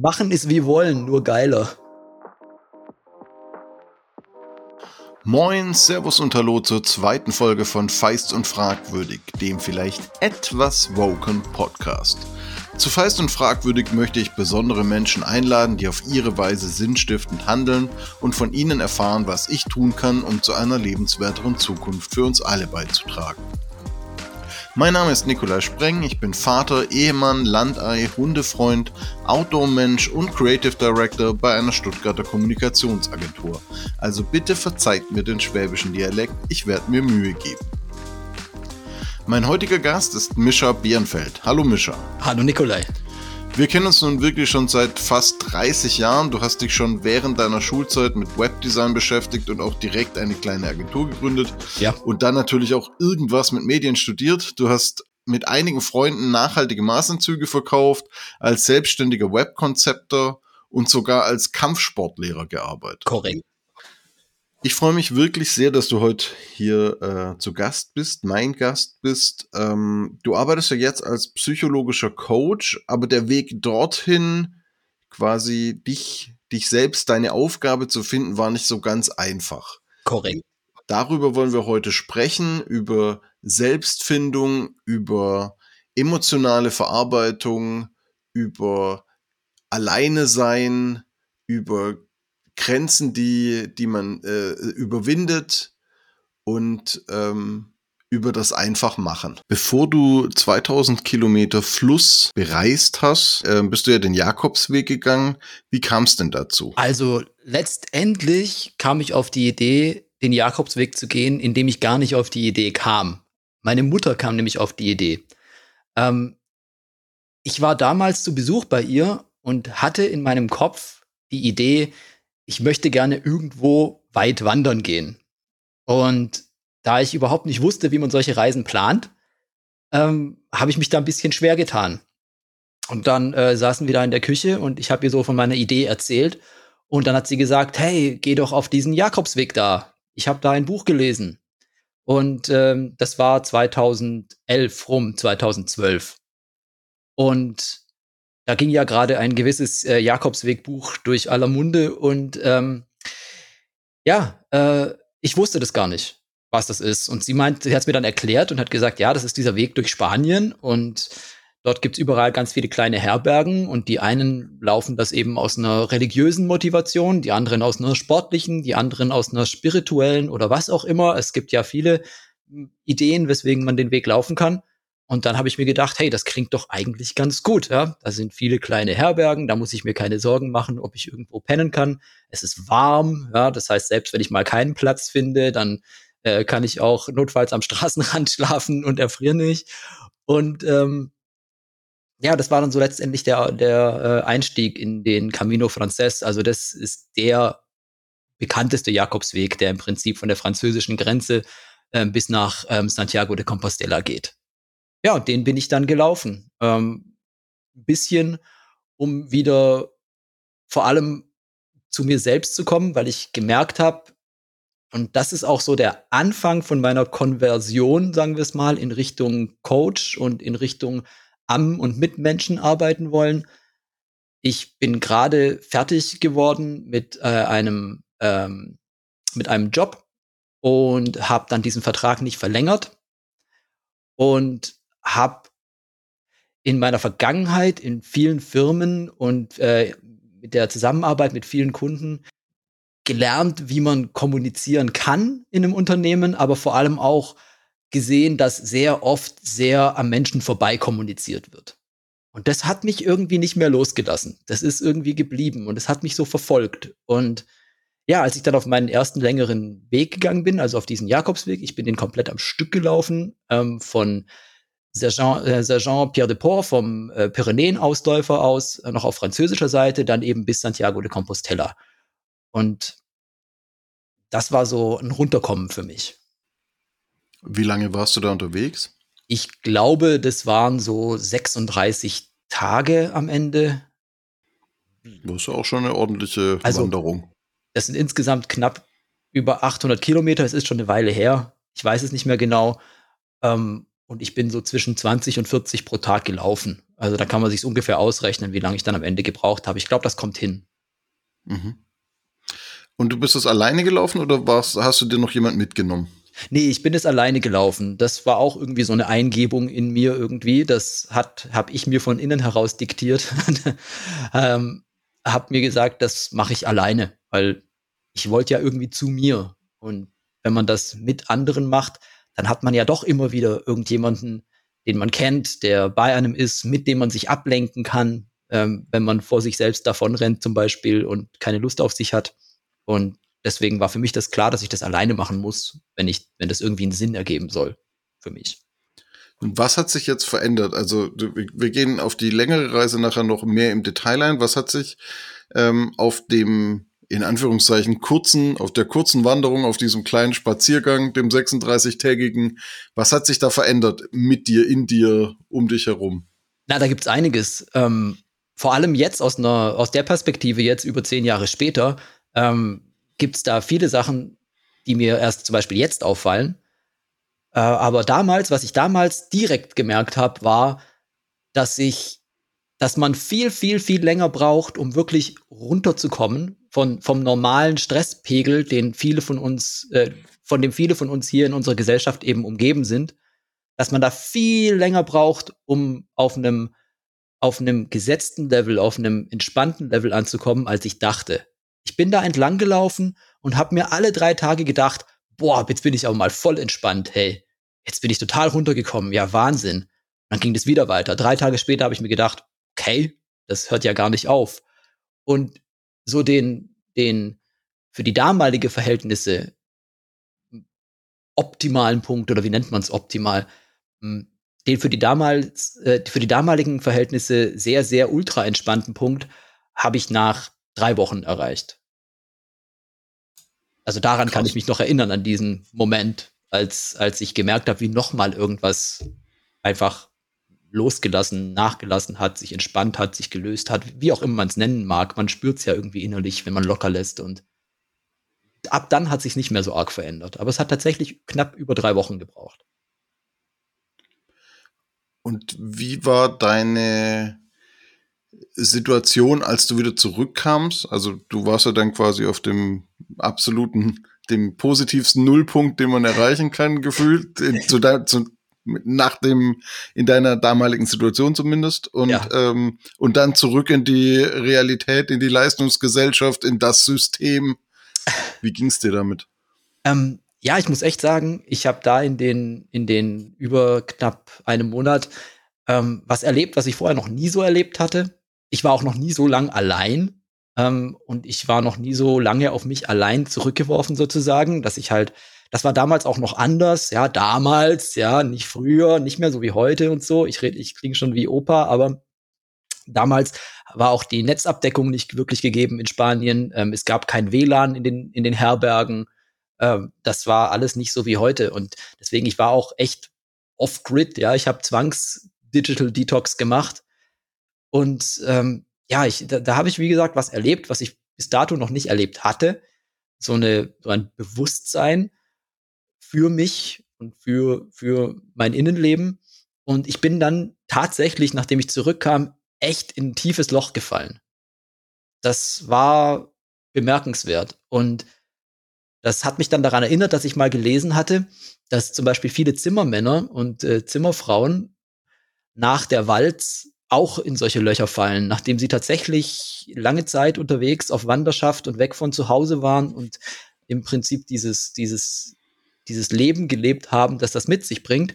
Machen ist wie wollen, nur geiler. Moin, Servus und Hallo zur zweiten Folge von Feist und Fragwürdig, dem vielleicht etwas woken Podcast. Zu Feist und Fragwürdig möchte ich besondere Menschen einladen, die auf ihre Weise sinnstiftend handeln und von ihnen erfahren, was ich tun kann, um zu einer lebenswerteren Zukunft für uns alle beizutragen. Mein Name ist Nikolai Spreng, ich bin Vater, Ehemann, Landei, Hundefreund, Outdoor-Mensch und Creative Director bei einer Stuttgarter Kommunikationsagentur. Also bitte verzeiht mir den schwäbischen Dialekt, ich werde mir Mühe geben. Mein heutiger Gast ist Mischa Bierenfeld. Hallo Mischa. Hallo Nikolai. Wir kennen uns nun wirklich schon seit fast 30 Jahren. Du hast dich schon während deiner Schulzeit mit Webdesign beschäftigt und auch direkt eine kleine Agentur gegründet. Ja. Und dann natürlich auch irgendwas mit Medien studiert. Du hast mit einigen Freunden nachhaltige Maßanzüge verkauft, als selbstständiger Webkonzepter und sogar als Kampfsportlehrer gearbeitet. Korrekt. Ich freue mich wirklich sehr, dass du heute hier äh, zu Gast bist, mein Gast bist. Ähm, du arbeitest ja jetzt als psychologischer Coach, aber der Weg dorthin, quasi dich, dich selbst, deine Aufgabe zu finden, war nicht so ganz einfach. Korrekt. Darüber wollen wir heute sprechen, über Selbstfindung, über emotionale Verarbeitung, über Alleine sein, über Grenzen, die, die man äh, überwindet und ähm, über das einfach machen. Bevor du 2000 Kilometer Fluss bereist hast, äh, bist du ja den Jakobsweg gegangen. Wie kam es denn dazu? Also letztendlich kam ich auf die Idee, den Jakobsweg zu gehen, indem ich gar nicht auf die Idee kam. Meine Mutter kam nämlich auf die Idee. Ähm, ich war damals zu Besuch bei ihr und hatte in meinem Kopf die Idee, ich möchte gerne irgendwo weit wandern gehen. Und da ich überhaupt nicht wusste, wie man solche Reisen plant, ähm, habe ich mich da ein bisschen schwer getan. Und dann äh, saßen wir da in der Küche und ich habe ihr so von meiner Idee erzählt. Und dann hat sie gesagt, hey, geh doch auf diesen Jakobsweg da. Ich habe da ein Buch gelesen. Und ähm, das war 2011 rum, 2012. Und da ging ja gerade ein gewisses äh, Jakobswegbuch durch aller Munde und ähm, ja, äh, ich wusste das gar nicht, was das ist. Und sie meint, sie hat es mir dann erklärt und hat gesagt, ja, das ist dieser Weg durch Spanien und dort gibt's überall ganz viele kleine Herbergen und die einen laufen das eben aus einer religiösen Motivation, die anderen aus einer sportlichen, die anderen aus einer spirituellen oder was auch immer. Es gibt ja viele hm, Ideen, weswegen man den Weg laufen kann. Und dann habe ich mir gedacht, hey, das klingt doch eigentlich ganz gut. Ja? Da sind viele kleine Herbergen, da muss ich mir keine Sorgen machen, ob ich irgendwo pennen kann. Es ist warm, ja, das heißt, selbst wenn ich mal keinen Platz finde, dann äh, kann ich auch notfalls am Straßenrand schlafen und erfriere nicht. Und ähm, ja, das war dann so letztendlich der, der äh, Einstieg in den Camino Frances. Also das ist der bekannteste Jakobsweg, der im Prinzip von der französischen Grenze äh, bis nach ähm, Santiago de Compostela geht. Ja, und den bin ich dann gelaufen. Ähm, bisschen, um wieder vor allem zu mir selbst zu kommen, weil ich gemerkt habe, und das ist auch so der Anfang von meiner Konversion, sagen wir es mal, in Richtung Coach und in Richtung am und mit Menschen arbeiten wollen. Ich bin gerade fertig geworden mit äh, einem ähm, mit einem Job und habe dann diesen Vertrag nicht verlängert und habe in meiner Vergangenheit in vielen Firmen und äh, mit der Zusammenarbeit mit vielen Kunden gelernt, wie man kommunizieren kann in einem Unternehmen, aber vor allem auch gesehen, dass sehr oft sehr am Menschen vorbei kommuniziert wird. Und das hat mich irgendwie nicht mehr losgelassen. Das ist irgendwie geblieben und es hat mich so verfolgt. Und ja, als ich dann auf meinen ersten längeren Weg gegangen bin, also auf diesen Jakobsweg, ich bin den komplett am Stück gelaufen, ähm, von Sergent, äh, Sergent Pierre de Port vom äh, Pyrenäen-Ausläufer aus, äh, noch auf französischer Seite, dann eben bis Santiago de Compostela. Und das war so ein Runterkommen für mich. Wie lange warst du da unterwegs? Ich glaube, das waren so 36 Tage am Ende. Das ist auch schon eine ordentliche also, Wanderung. Das sind insgesamt knapp über 800 Kilometer. Es ist schon eine Weile her. Ich weiß es nicht mehr genau. Ähm, und ich bin so zwischen 20 und 40 pro Tag gelaufen. Also da kann man sich ungefähr ausrechnen, wie lange ich dann am Ende gebraucht habe. Ich glaube, das kommt hin. Mhm. Und du bist das alleine gelaufen oder warst, hast du dir noch jemand mitgenommen? Nee, ich bin es alleine gelaufen. Das war auch irgendwie so eine Eingebung in mir irgendwie. Das hat, habe ich mir von innen heraus diktiert. ähm, hab mir gesagt, das mache ich alleine, weil ich wollte ja irgendwie zu mir. Und wenn man das mit anderen macht, dann hat man ja doch immer wieder irgendjemanden, den man kennt, der bei einem ist, mit dem man sich ablenken kann, ähm, wenn man vor sich selbst davonrennt zum Beispiel und keine Lust auf sich hat. Und deswegen war für mich das klar, dass ich das alleine machen muss, wenn ich, wenn das irgendwie einen Sinn ergeben soll für mich. Was hat sich jetzt verändert? Also wir gehen auf die längere Reise nachher noch mehr im Detail ein. Was hat sich ähm, auf dem in Anführungszeichen kurzen, auf der kurzen Wanderung, auf diesem kleinen Spaziergang, dem 36-tägigen, was hat sich da verändert mit dir, in dir, um dich herum? Na, da gibt's einiges. Ähm, vor allem jetzt aus, einer, aus der Perspektive, jetzt über zehn Jahre später, ähm, gibt's da viele Sachen, die mir erst zum Beispiel jetzt auffallen. Äh, aber damals, was ich damals direkt gemerkt habe, war, dass ich dass man viel, viel, viel länger braucht, um wirklich runterzukommen von, vom normalen Stresspegel, den viele von uns, äh, von dem viele von uns hier in unserer Gesellschaft eben umgeben sind, dass man da viel länger braucht, um auf einem, auf einem gesetzten Level, auf einem entspannten Level anzukommen, als ich dachte. Ich bin da entlang gelaufen und habe mir alle drei Tage gedacht, boah, jetzt bin ich aber mal voll entspannt, hey, jetzt bin ich total runtergekommen, ja, Wahnsinn. Dann ging es wieder weiter. Drei Tage später habe ich mir gedacht, okay, das hört ja gar nicht auf. Und so den, den für die damalige Verhältnisse optimalen Punkt oder wie nennt man es optimal, hm, den für die damals, äh, für die damaligen Verhältnisse sehr, sehr ultra entspannten Punkt habe ich nach drei Wochen erreicht. Also daran Krass. kann ich mich noch erinnern, an diesen Moment, als, als ich gemerkt habe, wie nochmal irgendwas einfach losgelassen, nachgelassen hat, sich entspannt hat, sich gelöst hat, wie auch immer man es nennen mag. Man spürt es ja irgendwie innerlich, wenn man locker lässt. Und ab dann hat sich nicht mehr so arg verändert. Aber es hat tatsächlich knapp über drei Wochen gebraucht. Und wie war deine Situation, als du wieder zurückkamst? Also du warst ja dann quasi auf dem absoluten, dem positivsten Nullpunkt, den man erreichen kann, gefühlt, zu, zu, nach dem, in deiner damaligen Situation zumindest und, ja. ähm, und dann zurück in die Realität, in die Leistungsgesellschaft, in das System. Wie ging's dir damit? Ähm, ja, ich muss echt sagen, ich habe da in den, in den über knapp einem Monat ähm, was erlebt, was ich vorher noch nie so erlebt hatte. Ich war auch noch nie so lang allein ähm, und ich war noch nie so lange auf mich allein zurückgeworfen sozusagen, dass ich halt das war damals auch noch anders, ja, damals, ja, nicht früher, nicht mehr so wie heute und so. Ich rede, ich klinge schon wie Opa, aber damals war auch die Netzabdeckung nicht wirklich gegeben in Spanien. Ähm, es gab kein WLAN in den, in den Herbergen. Ähm, das war alles nicht so wie heute. Und deswegen, ich war auch echt off-grid, ja. Ich habe Zwangs-Digital Detox gemacht. Und ähm, ja, ich, da, da habe ich, wie gesagt, was erlebt, was ich bis dato noch nicht erlebt hatte. So, eine, so ein Bewusstsein für mich und für, für mein Innenleben. Und ich bin dann tatsächlich, nachdem ich zurückkam, echt in ein tiefes Loch gefallen. Das war bemerkenswert. Und das hat mich dann daran erinnert, dass ich mal gelesen hatte, dass zum Beispiel viele Zimmermänner und äh, Zimmerfrauen nach der Walz auch in solche Löcher fallen, nachdem sie tatsächlich lange Zeit unterwegs auf Wanderschaft und weg von zu Hause waren und im Prinzip dieses, dieses dieses Leben gelebt haben, das das mit sich bringt,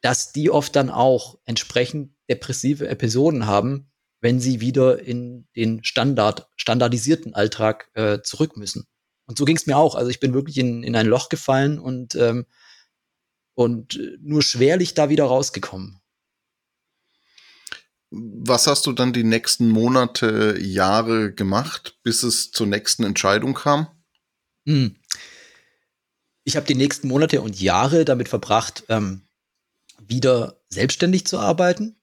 dass die oft dann auch entsprechend depressive Episoden haben, wenn sie wieder in den Standard, standardisierten Alltag äh, zurück müssen. Und so ging es mir auch. Also ich bin wirklich in, in ein Loch gefallen und, ähm, und nur schwerlich da wieder rausgekommen. Was hast du dann die nächsten Monate, Jahre gemacht, bis es zur nächsten Entscheidung kam? Hm ich habe die nächsten Monate und Jahre damit verbracht, ähm, wieder selbstständig zu arbeiten.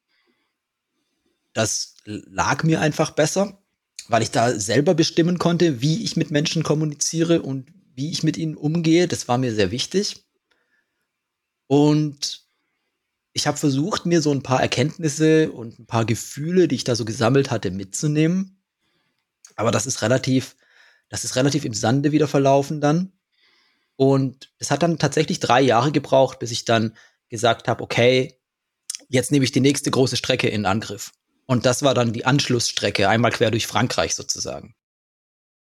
Das lag mir einfach besser, weil ich da selber bestimmen konnte, wie ich mit Menschen kommuniziere und wie ich mit ihnen umgehe. Das war mir sehr wichtig. Und ich habe versucht, mir so ein paar Erkenntnisse und ein paar Gefühle, die ich da so gesammelt hatte, mitzunehmen. Aber das ist relativ, das ist relativ im Sande wieder verlaufen dann. Und es hat dann tatsächlich drei Jahre gebraucht, bis ich dann gesagt habe, okay, jetzt nehme ich die nächste große Strecke in Angriff. Und das war dann die Anschlussstrecke, einmal quer durch Frankreich sozusagen.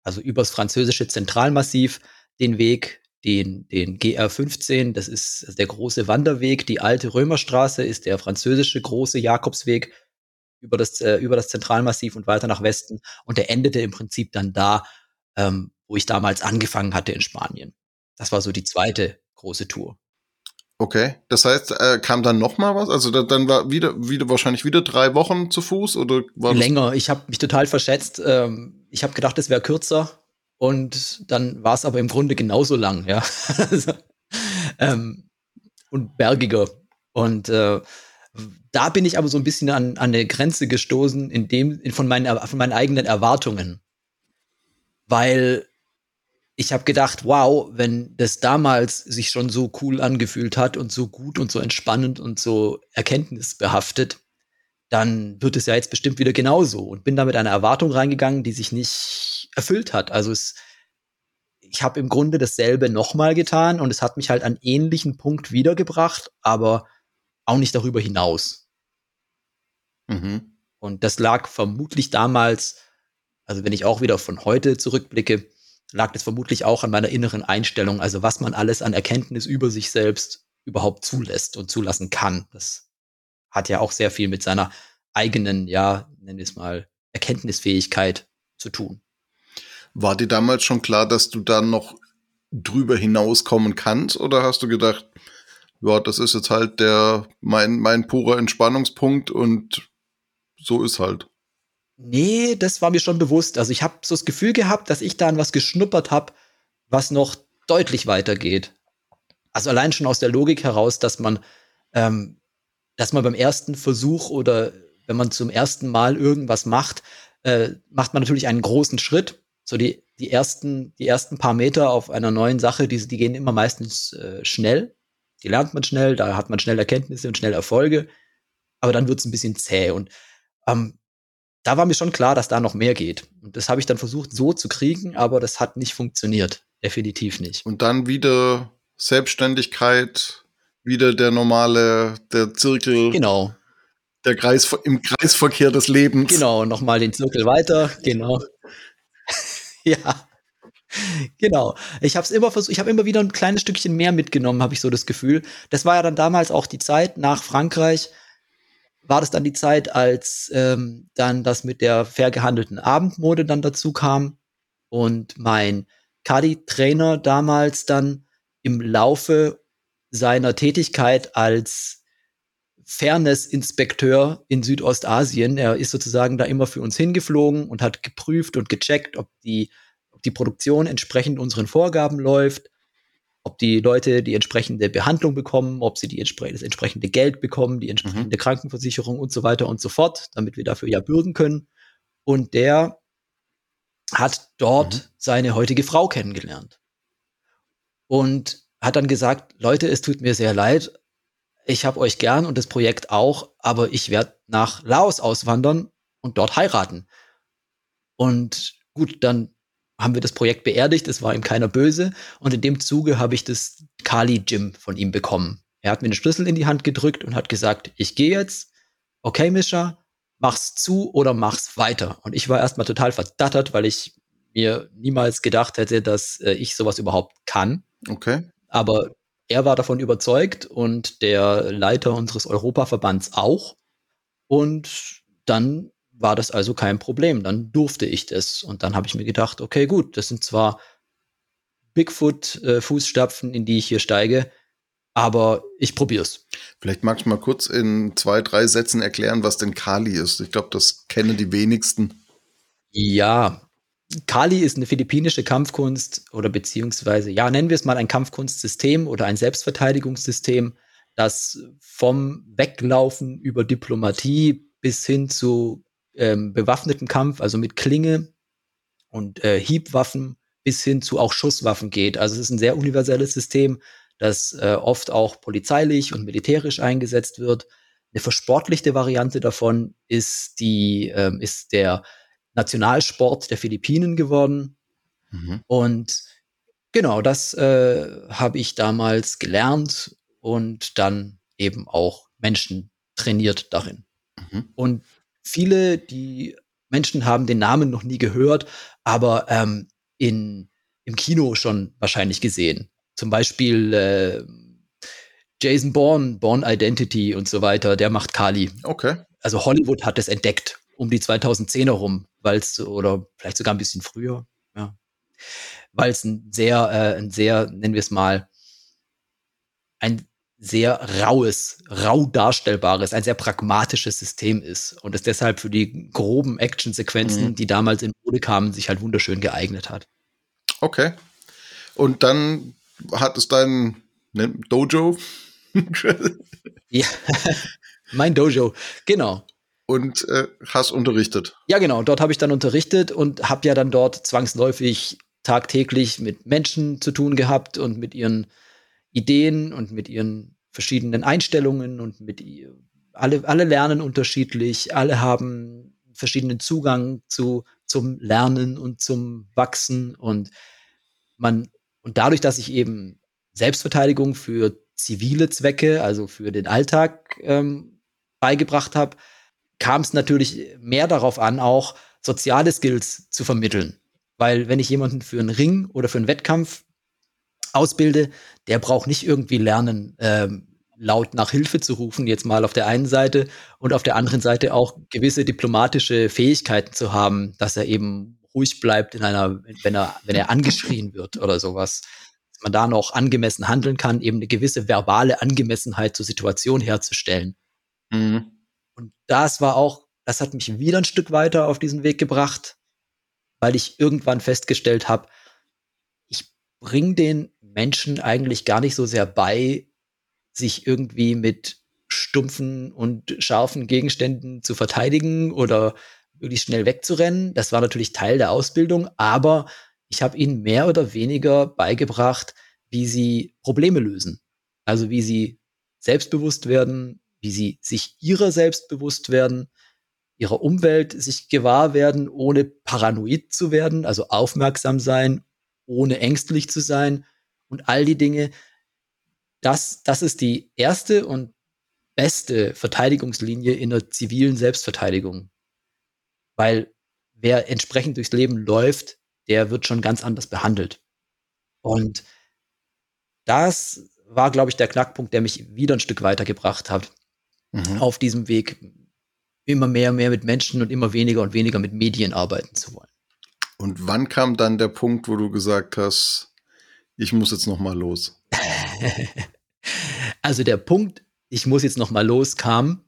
Also übers französische Zentralmassiv den Weg, den, den GR15, das ist der große Wanderweg. Die alte Römerstraße ist der französische große Jakobsweg über das, äh, über das Zentralmassiv und weiter nach Westen. Und der endete im Prinzip dann da, ähm, wo ich damals angefangen hatte in Spanien. Das war so die zweite große Tour. Okay, das heißt, äh, kam dann noch mal was? Also da, dann war wieder, wieder wahrscheinlich wieder drei Wochen zu Fuß oder war länger? Ich habe mich total verschätzt. Ähm, ich habe gedacht, es wäre kürzer und dann war es aber im Grunde genauso lang, ja. Also, ähm, und bergiger. Und äh, da bin ich aber so ein bisschen an, an eine Grenze gestoßen, in dem, in, von, meinen, von meinen eigenen Erwartungen. Weil ich habe gedacht, wow, wenn das damals sich schon so cool angefühlt hat und so gut und so entspannend und so erkenntnisbehaftet, dann wird es ja jetzt bestimmt wieder genauso. Und bin da mit einer Erwartung reingegangen, die sich nicht erfüllt hat. Also es, ich habe im Grunde dasselbe nochmal getan und es hat mich halt an ähnlichen Punkt wiedergebracht, aber auch nicht darüber hinaus. Mhm. Und das lag vermutlich damals, also wenn ich auch wieder von heute zurückblicke, lag das vermutlich auch an meiner inneren Einstellung, also was man alles an Erkenntnis über sich selbst überhaupt zulässt und zulassen kann. Das hat ja auch sehr viel mit seiner eigenen, ja, nennen wir es mal, Erkenntnisfähigkeit zu tun. War dir damals schon klar, dass du dann noch drüber hinauskommen kannst oder hast du gedacht, ja, das ist jetzt halt der mein mein purer Entspannungspunkt und so ist halt. Nee, das war mir schon bewusst. Also ich habe so das Gefühl gehabt, dass ich da an was geschnuppert habe, was noch deutlich weitergeht. Also allein schon aus der Logik heraus, dass man, ähm, dass man beim ersten Versuch oder wenn man zum ersten Mal irgendwas macht, äh, macht man natürlich einen großen Schritt. So die, die ersten, die ersten paar Meter auf einer neuen Sache, die, die gehen immer meistens äh, schnell. Die lernt man schnell, da hat man schnell Erkenntnisse und schnell Erfolge. Aber dann wird es ein bisschen zäh. Und ähm, da war mir schon klar, dass da noch mehr geht. Und das habe ich dann versucht so zu kriegen, aber das hat nicht funktioniert. Definitiv nicht. Und dann wieder Selbstständigkeit, wieder der normale, der Zirkel. Genau. Der Kreis, im Kreisverkehr des Lebens. Genau, nochmal den Zirkel weiter, genau. ja. Genau. Ich habe es immer versucht, ich habe immer wieder ein kleines Stückchen mehr mitgenommen, habe ich so das Gefühl. Das war ja dann damals auch die Zeit nach Frankreich, war das dann die Zeit, als ähm, dann das mit der fair gehandelten Abendmode dann dazu kam und mein Kadi-Trainer damals dann im Laufe seiner Tätigkeit als Fairness-Inspekteur in Südostasien, er ist sozusagen da immer für uns hingeflogen und hat geprüft und gecheckt, ob die, ob die Produktion entsprechend unseren Vorgaben läuft, ob die Leute die entsprechende Behandlung bekommen, ob sie die entspre das entsprechende Geld bekommen, die entsprechende mhm. Krankenversicherung und so weiter und so fort, damit wir dafür ja bürgen können. Und der hat dort mhm. seine heutige Frau kennengelernt. Und hat dann gesagt, Leute, es tut mir sehr leid, ich habe euch gern und das Projekt auch, aber ich werde nach Laos auswandern und dort heiraten. Und gut, dann haben wir das Projekt beerdigt, es war ihm keiner böse und in dem Zuge habe ich das Kali Gym von ihm bekommen. Er hat mir den Schlüssel in die Hand gedrückt und hat gesagt, ich gehe jetzt, okay Mischa, mach's zu oder mach's weiter. Und ich war erstmal total verdattert, weil ich mir niemals gedacht hätte, dass äh, ich sowas überhaupt kann. Okay. Aber er war davon überzeugt und der Leiter unseres Europaverbands auch. Und dann war das also kein Problem. Dann durfte ich das. Und dann habe ich mir gedacht, okay, gut, das sind zwar Bigfoot-Fußstapfen, äh, in die ich hier steige, aber ich probiere es. Vielleicht magst du mal kurz in zwei, drei Sätzen erklären, was denn Kali ist. Ich glaube, das kennen die wenigsten. Ja, Kali ist eine philippinische Kampfkunst oder beziehungsweise, ja, nennen wir es mal ein Kampfkunstsystem oder ein Selbstverteidigungssystem, das vom Weglaufen über Diplomatie bis hin zu ähm, bewaffneten Kampf, also mit Klinge und äh, Hiebwaffen bis hin zu auch Schusswaffen geht. Also es ist ein sehr universelles System, das äh, oft auch polizeilich und militärisch eingesetzt wird. Eine versportlichte Variante davon ist die, ähm, ist der Nationalsport der Philippinen geworden. Mhm. Und genau, das äh, habe ich damals gelernt und dann eben auch Menschen trainiert darin. Mhm. Und viele, die Menschen haben den Namen noch nie gehört, aber ähm, in, im Kino schon wahrscheinlich gesehen. Zum Beispiel äh, Jason Bourne, Bourne Identity und so weiter, der macht Kali. Okay. Also Hollywood hat es entdeckt um die 2010er rum, weil es oder vielleicht sogar ein bisschen früher, ja, weil es ein sehr, äh, ein sehr, nennen wir es mal, ein sehr raues, rau darstellbares, ein sehr pragmatisches System ist und es deshalb für die groben Actionsequenzen, mhm. die damals in Mode kamen, sich halt wunderschön geeignet hat. Okay. Und dann hat es dein ne, Dojo? ja, mein Dojo, genau. Und äh, hast unterrichtet. Ja, genau. Dort habe ich dann unterrichtet und habe ja dann dort zwangsläufig tagtäglich mit Menschen zu tun gehabt und mit ihren Ideen und mit ihren verschiedenen Einstellungen und mit alle, alle lernen unterschiedlich, alle haben verschiedenen Zugang zu, zum Lernen und zum Wachsen und man, und dadurch, dass ich eben Selbstverteidigung für zivile Zwecke, also für den Alltag ähm, beigebracht habe, kam es natürlich mehr darauf an, auch soziale Skills zu vermitteln. Weil wenn ich jemanden für einen Ring oder für einen Wettkampf ausbilde, der braucht nicht irgendwie lernen, ähm, laut nach Hilfe zu rufen, jetzt mal auf der einen Seite und auf der anderen Seite auch gewisse diplomatische Fähigkeiten zu haben, dass er eben ruhig bleibt in einer, wenn er, wenn er angeschrien wird oder sowas. Dass man da noch angemessen handeln kann, eben eine gewisse verbale Angemessenheit zur Situation herzustellen. Mhm. Und das war auch, das hat mich wieder ein Stück weiter auf diesen Weg gebracht, weil ich irgendwann festgestellt habe, bringt den Menschen eigentlich gar nicht so sehr bei, sich irgendwie mit stumpfen und scharfen Gegenständen zu verteidigen oder wirklich schnell wegzurennen. Das war natürlich Teil der Ausbildung, aber ich habe ihnen mehr oder weniger beigebracht, wie sie Probleme lösen. Also wie sie selbstbewusst werden, wie sie sich ihrer selbst bewusst werden, ihrer Umwelt sich gewahr werden, ohne paranoid zu werden, also aufmerksam sein, ohne ängstlich zu sein und all die Dinge. Das, das ist die erste und beste Verteidigungslinie in der zivilen Selbstverteidigung. Weil wer entsprechend durchs Leben läuft, der wird schon ganz anders behandelt. Und das war, glaube ich, der Knackpunkt, der mich wieder ein Stück weitergebracht hat mhm. auf diesem Weg, immer mehr und mehr mit Menschen und immer weniger und weniger mit Medien arbeiten zu wollen. Und wann kam dann der Punkt, wo du gesagt hast, ich muss jetzt noch mal los? also der Punkt, ich muss jetzt noch mal los, kam,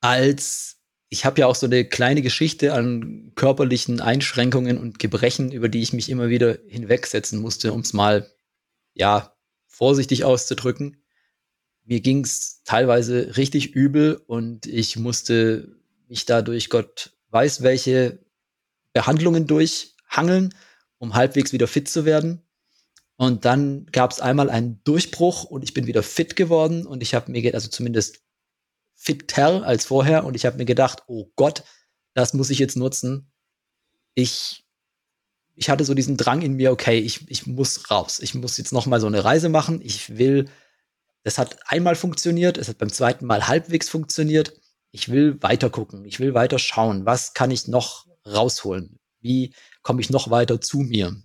als ich habe ja auch so eine kleine Geschichte an körperlichen Einschränkungen und Gebrechen, über die ich mich immer wieder hinwegsetzen musste, um es mal ja vorsichtig auszudrücken. Mir ging es teilweise richtig übel und ich musste mich dadurch Gott weiß welche Behandlungen durch hangeln, um halbwegs wieder fit zu werden. Und dann gab es einmal einen Durchbruch und ich bin wieder fit geworden und ich habe mir, also zumindest fitter als vorher und ich habe mir gedacht, oh Gott, das muss ich jetzt nutzen. Ich, ich hatte so diesen Drang in mir, okay, ich, ich muss raus. Ich muss jetzt noch mal so eine Reise machen. Ich will, das hat einmal funktioniert, es hat beim zweiten Mal halbwegs funktioniert. Ich will weiter gucken, ich will weiter schauen, was kann ich noch rausholen? Wie komme ich noch weiter zu mir?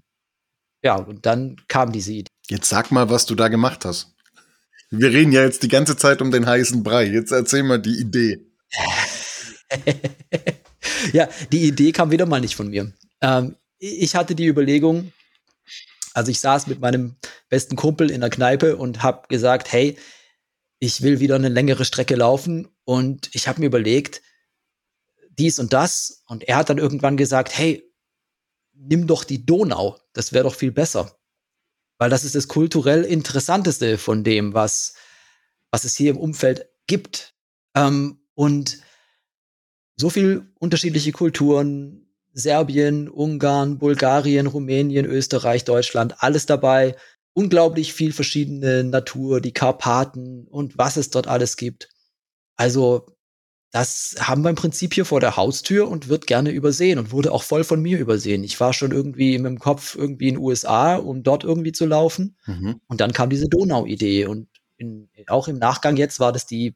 Ja, und dann kam diese Idee. Jetzt sag mal, was du da gemacht hast. Wir reden ja jetzt die ganze Zeit um den heißen Brei. Jetzt erzähl mal die Idee. ja, die Idee kam wieder mal nicht von mir. Ähm, ich hatte die Überlegung, also ich saß mit meinem besten Kumpel in der Kneipe und habe gesagt, hey, ich will wieder eine längere Strecke laufen und ich habe mir überlegt, dies und das. Und er hat dann irgendwann gesagt, hey, nimm doch die Donau, das wäre doch viel besser. Weil das ist das kulturell Interessanteste von dem, was, was es hier im Umfeld gibt. Ähm, und so viel unterschiedliche Kulturen, Serbien, Ungarn, Bulgarien, Rumänien, Österreich, Deutschland, alles dabei. unglaublich viel verschiedene Natur, die Karpaten und was es dort alles gibt. Also das haben wir im Prinzip hier vor der Haustür und wird gerne übersehen und wurde auch voll von mir übersehen. Ich war schon irgendwie mit dem Kopf irgendwie in den USA, um dort irgendwie zu laufen. Mhm. Und dann kam diese Donau-Idee und in, auch im Nachgang jetzt war das die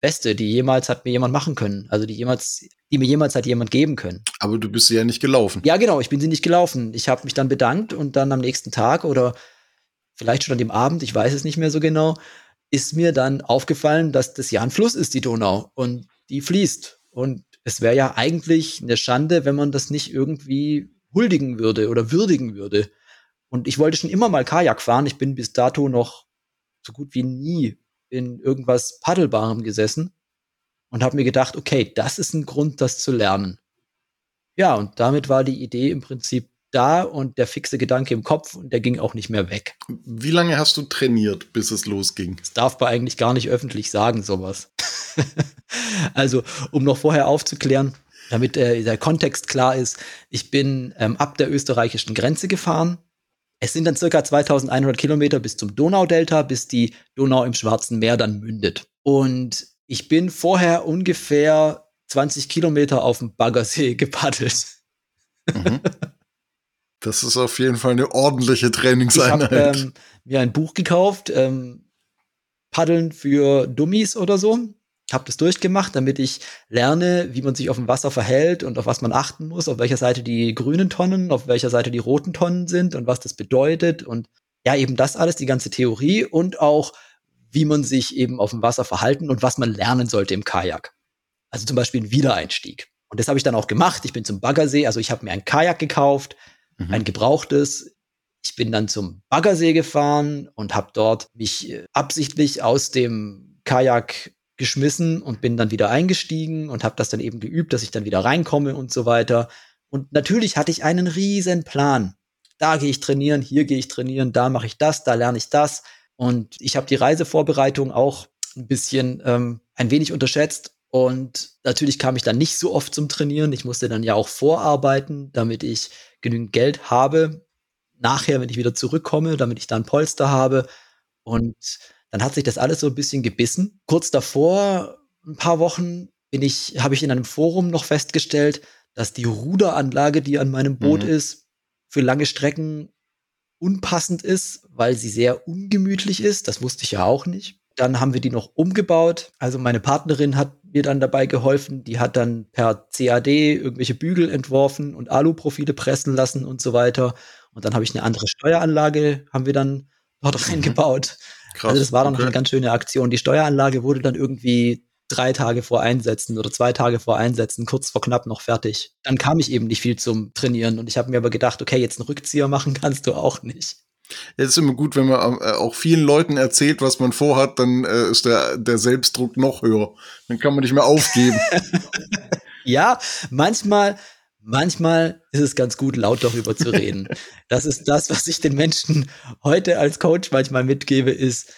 beste, die jemals hat mir jemand machen können. Also die jemals, die mir jemals hat jemand geben können. Aber du bist sie ja nicht gelaufen. Ja, genau, ich bin sie nicht gelaufen. Ich habe mich dann bedankt und dann am nächsten Tag oder vielleicht schon an dem Abend, ich weiß es nicht mehr so genau, ist mir dann aufgefallen, dass das ja ein Fluss ist, die Donau. Und die fließt. Und es wäre ja eigentlich eine Schande, wenn man das nicht irgendwie huldigen würde oder würdigen würde. Und ich wollte schon immer mal Kajak fahren. Ich bin bis dato noch so gut wie nie in irgendwas Paddelbarem gesessen und habe mir gedacht, okay, das ist ein Grund, das zu lernen. Ja, und damit war die Idee im Prinzip da und der fixe Gedanke im Kopf und der ging auch nicht mehr weg. Wie lange hast du trainiert, bis es losging? Das darf man eigentlich gar nicht öffentlich sagen, sowas. also, um noch vorher aufzuklären, damit äh, der Kontext klar ist, ich bin ähm, ab der österreichischen Grenze gefahren. Es sind dann circa 2100 Kilometer bis zum Donaudelta, bis die Donau im Schwarzen Meer dann mündet. Und ich bin vorher ungefähr 20 Kilometer auf dem Baggersee gepaddelt. Mhm. Das ist auf jeden Fall eine ordentliche Trainingseinheit. Ich habe ähm, mir ein Buch gekauft, ähm, Paddeln für Dummies oder so habe das durchgemacht, damit ich lerne, wie man sich auf dem Wasser verhält und auf was man achten muss, auf welcher Seite die grünen Tonnen, auf welcher Seite die roten Tonnen sind und was das bedeutet und ja, eben das alles, die ganze Theorie und auch, wie man sich eben auf dem Wasser verhalten und was man lernen sollte im Kajak. Also zum Beispiel ein Wiedereinstieg. Und das habe ich dann auch gemacht. Ich bin zum Baggersee, also ich habe mir ein Kajak gekauft, mhm. ein gebrauchtes. Ich bin dann zum Baggersee gefahren und habe dort mich äh, absichtlich aus dem Kajak geschmissen und bin dann wieder eingestiegen und habe das dann eben geübt, dass ich dann wieder reinkomme und so weiter. Und natürlich hatte ich einen riesen Plan. Da gehe ich trainieren, hier gehe ich trainieren, da mache ich das, da lerne ich das. Und ich habe die Reisevorbereitung auch ein bisschen ähm, ein wenig unterschätzt. Und natürlich kam ich dann nicht so oft zum Trainieren. Ich musste dann ja auch vorarbeiten, damit ich genügend Geld habe. Nachher, wenn ich wieder zurückkomme, damit ich dann Polster habe. Und dann hat sich das alles so ein bisschen gebissen. Kurz davor, ein paar Wochen, bin ich, habe ich in einem Forum noch festgestellt, dass die Ruderanlage, die an meinem Boot mhm. ist, für lange Strecken unpassend ist, weil sie sehr ungemütlich ist. Das wusste ich ja auch nicht. Dann haben wir die noch umgebaut. Also meine Partnerin hat mir dann dabei geholfen. Die hat dann per CAD irgendwelche Bügel entworfen und Aluprofile pressen lassen und so weiter. Und dann habe ich eine andere Steueranlage, haben wir dann dort mhm. reingebaut. Krass, also das war dann okay. eine ganz schöne Aktion. Die Steueranlage wurde dann irgendwie drei Tage vor Einsetzen oder zwei Tage vor Einsetzen, kurz vor knapp noch fertig. Dann kam ich eben nicht viel zum Trainieren und ich habe mir aber gedacht, okay, jetzt einen Rückzieher machen kannst du auch nicht. Es ist immer gut, wenn man äh, auch vielen Leuten erzählt, was man vorhat, dann äh, ist der, der Selbstdruck noch höher. Dann kann man nicht mehr aufgeben. ja, manchmal, manchmal ist es ganz gut, laut darüber zu reden. das ist das, was ich den Menschen heute als Coach manchmal mitgebe, ist,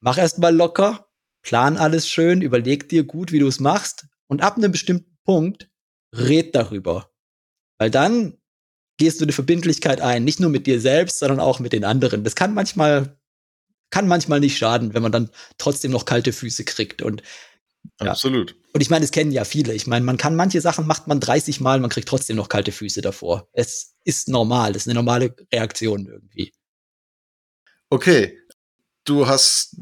mach erst mal locker, plan alles schön, überleg dir gut, wie du es machst und ab einem bestimmten Punkt red darüber. Weil dann gehst du eine Verbindlichkeit ein, nicht nur mit dir selbst, sondern auch mit den anderen. Das kann manchmal, kann manchmal nicht schaden, wenn man dann trotzdem noch kalte Füße kriegt und ja. Absolut. Und ich meine, es kennen ja viele. Ich meine, man kann manche Sachen macht man 30 Mal, man kriegt trotzdem noch kalte Füße davor. Es ist normal, das ist eine normale Reaktion irgendwie. Okay, du hast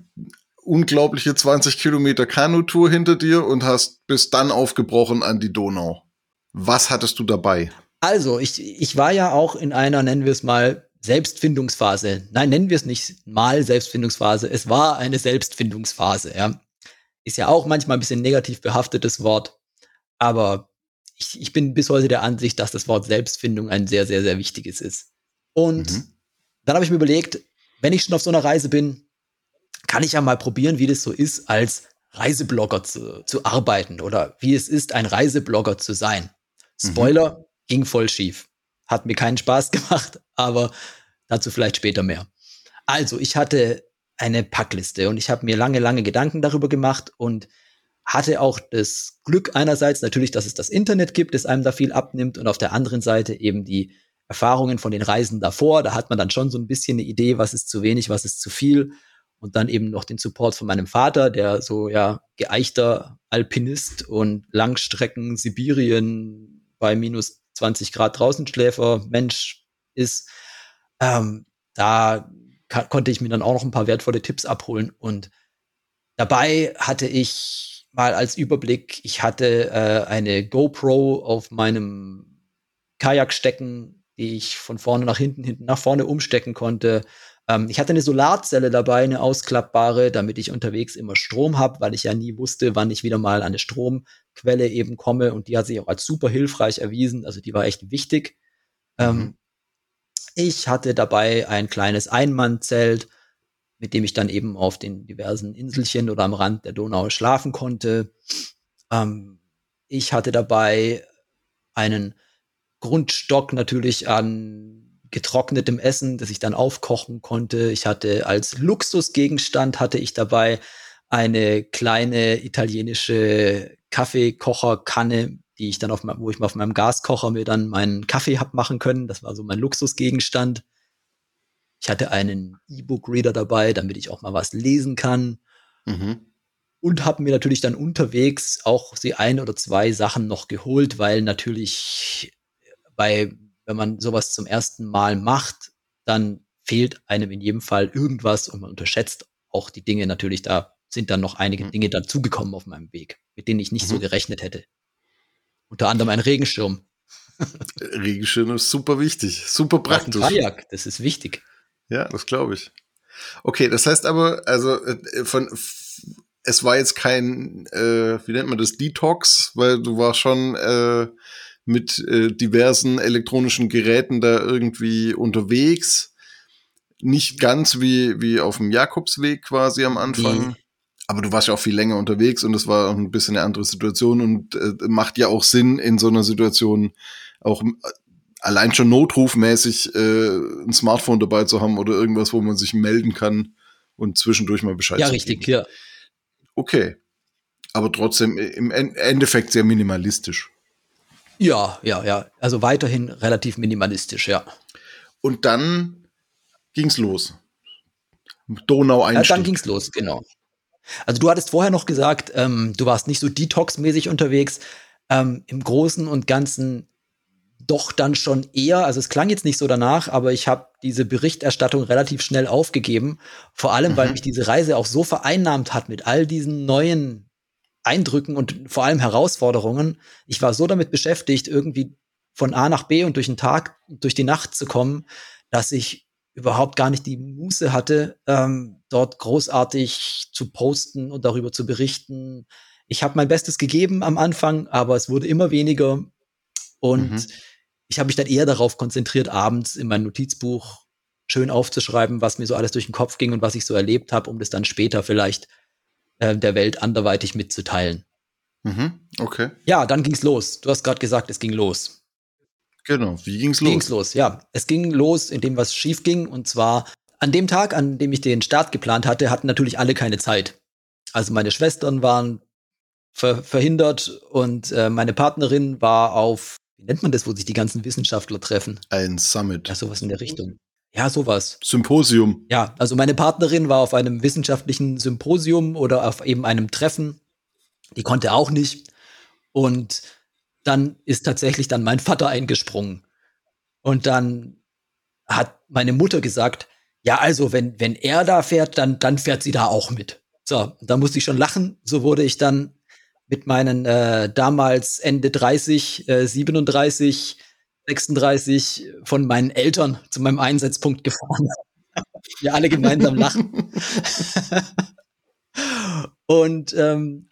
unglaubliche 20 Kilometer Kanutour hinter dir und hast bis dann aufgebrochen an die Donau. Was hattest du dabei? Also, ich, ich war ja auch in einer, nennen wir es mal, Selbstfindungsphase. Nein, nennen wir es nicht mal Selbstfindungsphase. Es war eine Selbstfindungsphase, ja. Ist ja auch manchmal ein bisschen negativ behaftetes Wort. Aber ich, ich bin bis heute der Ansicht, dass das Wort Selbstfindung ein sehr, sehr, sehr wichtiges ist. Und mhm. dann habe ich mir überlegt, wenn ich schon auf so einer Reise bin, kann ich ja mal probieren, wie das so ist, als Reiseblogger zu, zu arbeiten oder wie es ist, ein Reiseblogger zu sein. Mhm. Spoiler, mhm. ging voll schief. Hat mir keinen Spaß gemacht, aber dazu vielleicht später mehr. Also, ich hatte eine Packliste und ich habe mir lange, lange Gedanken darüber gemacht und hatte auch das Glück einerseits natürlich, dass es das Internet gibt, das einem da viel abnimmt und auf der anderen Seite eben die Erfahrungen von den Reisen davor. Da hat man dann schon so ein bisschen eine Idee, was ist zu wenig, was ist zu viel. Und dann eben noch den Support von meinem Vater, der so ja geeichter Alpinist und Langstrecken Sibirien bei minus 20 Grad draußen Schläfer Mensch ist. Ähm, da konnte ich mir dann auch noch ein paar wertvolle Tipps abholen. Und dabei hatte ich mal als Überblick, ich hatte äh, eine GoPro auf meinem Kajak stecken, die ich von vorne nach hinten, hinten nach vorne umstecken konnte. Ähm, ich hatte eine Solarzelle dabei, eine ausklappbare, damit ich unterwegs immer Strom habe, weil ich ja nie wusste, wann ich wieder mal an eine Stromquelle eben komme. Und die hat sich auch als super hilfreich erwiesen. Also die war echt wichtig. Ähm, mhm. Ich hatte dabei ein kleines Einmannzelt, mit dem ich dann eben auf den diversen Inselchen oder am Rand der Donau schlafen konnte. Ähm, ich hatte dabei einen Grundstock natürlich an getrocknetem Essen, das ich dann aufkochen konnte. Ich hatte als Luxusgegenstand hatte ich dabei eine kleine italienische Kaffeekocherkanne, die ich dann auf wo ich mal auf meinem Gaskocher mir dann meinen Kaffee hab machen können. Das war so mein Luxusgegenstand. Ich hatte einen E-Book-Reader dabei, damit ich auch mal was lesen kann. Mhm. Und habe mir natürlich dann unterwegs auch die ein oder zwei Sachen noch geholt, weil natürlich bei wenn man sowas zum ersten Mal macht, dann fehlt einem in jedem Fall irgendwas und man unterschätzt auch die Dinge natürlich. Da sind dann noch einige mhm. Dinge dazugekommen auf meinem Weg, mit denen ich nicht mhm. so gerechnet hätte. Unter anderem ein Regenschirm. Regenschirm ist super wichtig, super praktisch. Ein Kajak, das ist wichtig. Ja, das glaube ich. Okay, das heißt aber, also äh, von es war jetzt kein, äh, wie nennt man das, Detox, weil du warst schon äh, mit äh, diversen elektronischen Geräten da irgendwie unterwegs. Nicht ganz wie, wie auf dem Jakobsweg quasi am Anfang. Aber du warst ja auch viel länger unterwegs und es war auch ein bisschen eine andere Situation und äh, macht ja auch Sinn, in so einer Situation auch äh, allein schon notrufmäßig äh, ein Smartphone dabei zu haben oder irgendwas, wo man sich melden kann und zwischendurch mal Bescheid Ja, richtig, ja. Okay. Aber trotzdem äh, im Endeffekt sehr minimalistisch. Ja, ja, ja. Also weiterhin relativ minimalistisch, ja. Und dann ging's los. Donau einstieg. Ja, dann ging's los, genau. Also du hattest vorher noch gesagt, ähm, du warst nicht so Detox-mäßig unterwegs. Ähm, Im Großen und Ganzen doch dann schon eher, also es klang jetzt nicht so danach, aber ich habe diese Berichterstattung relativ schnell aufgegeben. Vor allem, mhm. weil mich diese Reise auch so vereinnahmt hat mit all diesen neuen Eindrücken und vor allem Herausforderungen. Ich war so damit beschäftigt, irgendwie von A nach B und durch den Tag, durch die Nacht zu kommen, dass ich überhaupt gar nicht die Muße hatte, ähm, dort großartig zu posten und darüber zu berichten. Ich habe mein Bestes gegeben am Anfang, aber es wurde immer weniger. Und mhm. ich habe mich dann eher darauf konzentriert, abends in mein Notizbuch schön aufzuschreiben, was mir so alles durch den Kopf ging und was ich so erlebt habe, um das dann später vielleicht äh, der Welt anderweitig mitzuteilen. Mhm, okay. Ja, dann ging's los. Du hast gerade gesagt, es ging los. Genau, wie ging's los? Ging's los, ja. Es ging los, indem was schief ging. Und zwar an dem Tag, an dem ich den Start geplant hatte, hatten natürlich alle keine Zeit. Also meine Schwestern waren ver verhindert und äh, meine Partnerin war auf, wie nennt man das, wo sich die ganzen Wissenschaftler treffen? Ein Summit. Ja, sowas in der Richtung. Ja, sowas. Symposium. Ja, also meine Partnerin war auf einem wissenschaftlichen Symposium oder auf eben einem Treffen. Die konnte auch nicht. Und dann ist tatsächlich dann mein Vater eingesprungen. Und dann hat meine Mutter gesagt, ja, also wenn, wenn er da fährt, dann, dann fährt sie da auch mit. So, da musste ich schon lachen. So wurde ich dann mit meinen äh, damals Ende 30, äh, 37 36 von meinen Eltern zu meinem Einsatzpunkt gefahren. Wir alle gemeinsam lachen. und ähm,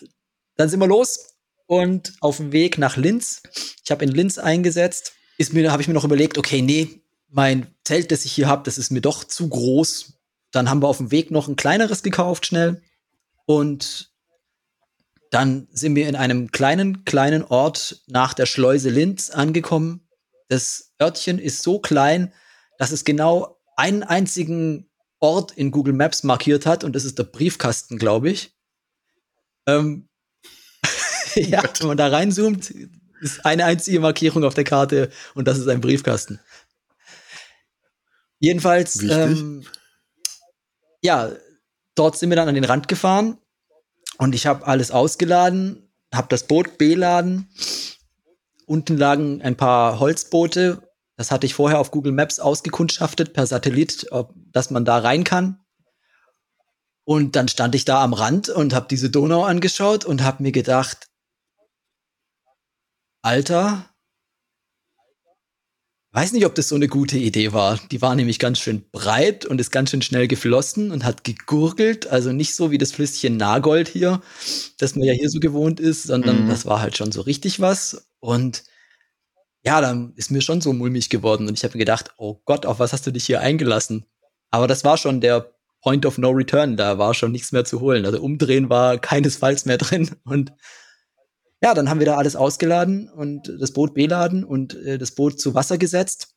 dann sind wir los und auf dem Weg nach Linz. Ich habe in Linz eingesetzt. Ist mir, habe ich mir noch überlegt, okay, nee, mein Zelt, das ich hier habe, das ist mir doch zu groß. Dann haben wir auf dem Weg noch ein kleineres gekauft, schnell. Und dann sind wir in einem kleinen, kleinen Ort nach der Schleuse Linz angekommen. Das Örtchen ist so klein, dass es genau einen einzigen Ort in Google Maps markiert hat und das ist der Briefkasten, glaube ich. Ähm, ja, wenn man da reinzoomt, ist eine einzige Markierung auf der Karte und das ist ein Briefkasten. Jedenfalls, ähm, ja, dort sind wir dann an den Rand gefahren und ich habe alles ausgeladen, habe das Boot beladen. Unten lagen ein paar Holzboote. Das hatte ich vorher auf Google Maps ausgekundschaftet per Satellit, ob, dass man da rein kann. Und dann stand ich da am Rand und habe diese Donau angeschaut und habe mir gedacht, Alter, weiß nicht, ob das so eine gute Idee war. Die war nämlich ganz schön breit und ist ganz schön schnell geflossen und hat gegurgelt. Also nicht so wie das Flüsschen Nagold hier, das man ja hier so gewohnt ist, sondern mhm. das war halt schon so richtig was. Und ja, dann ist mir schon so mulmig geworden und ich habe mir gedacht, oh Gott, auf was hast du dich hier eingelassen? Aber das war schon der Point of No Return. Da war schon nichts mehr zu holen. Also umdrehen war keinesfalls mehr drin und ja, dann haben wir da alles ausgeladen und das Boot beladen und äh, das Boot zu Wasser gesetzt.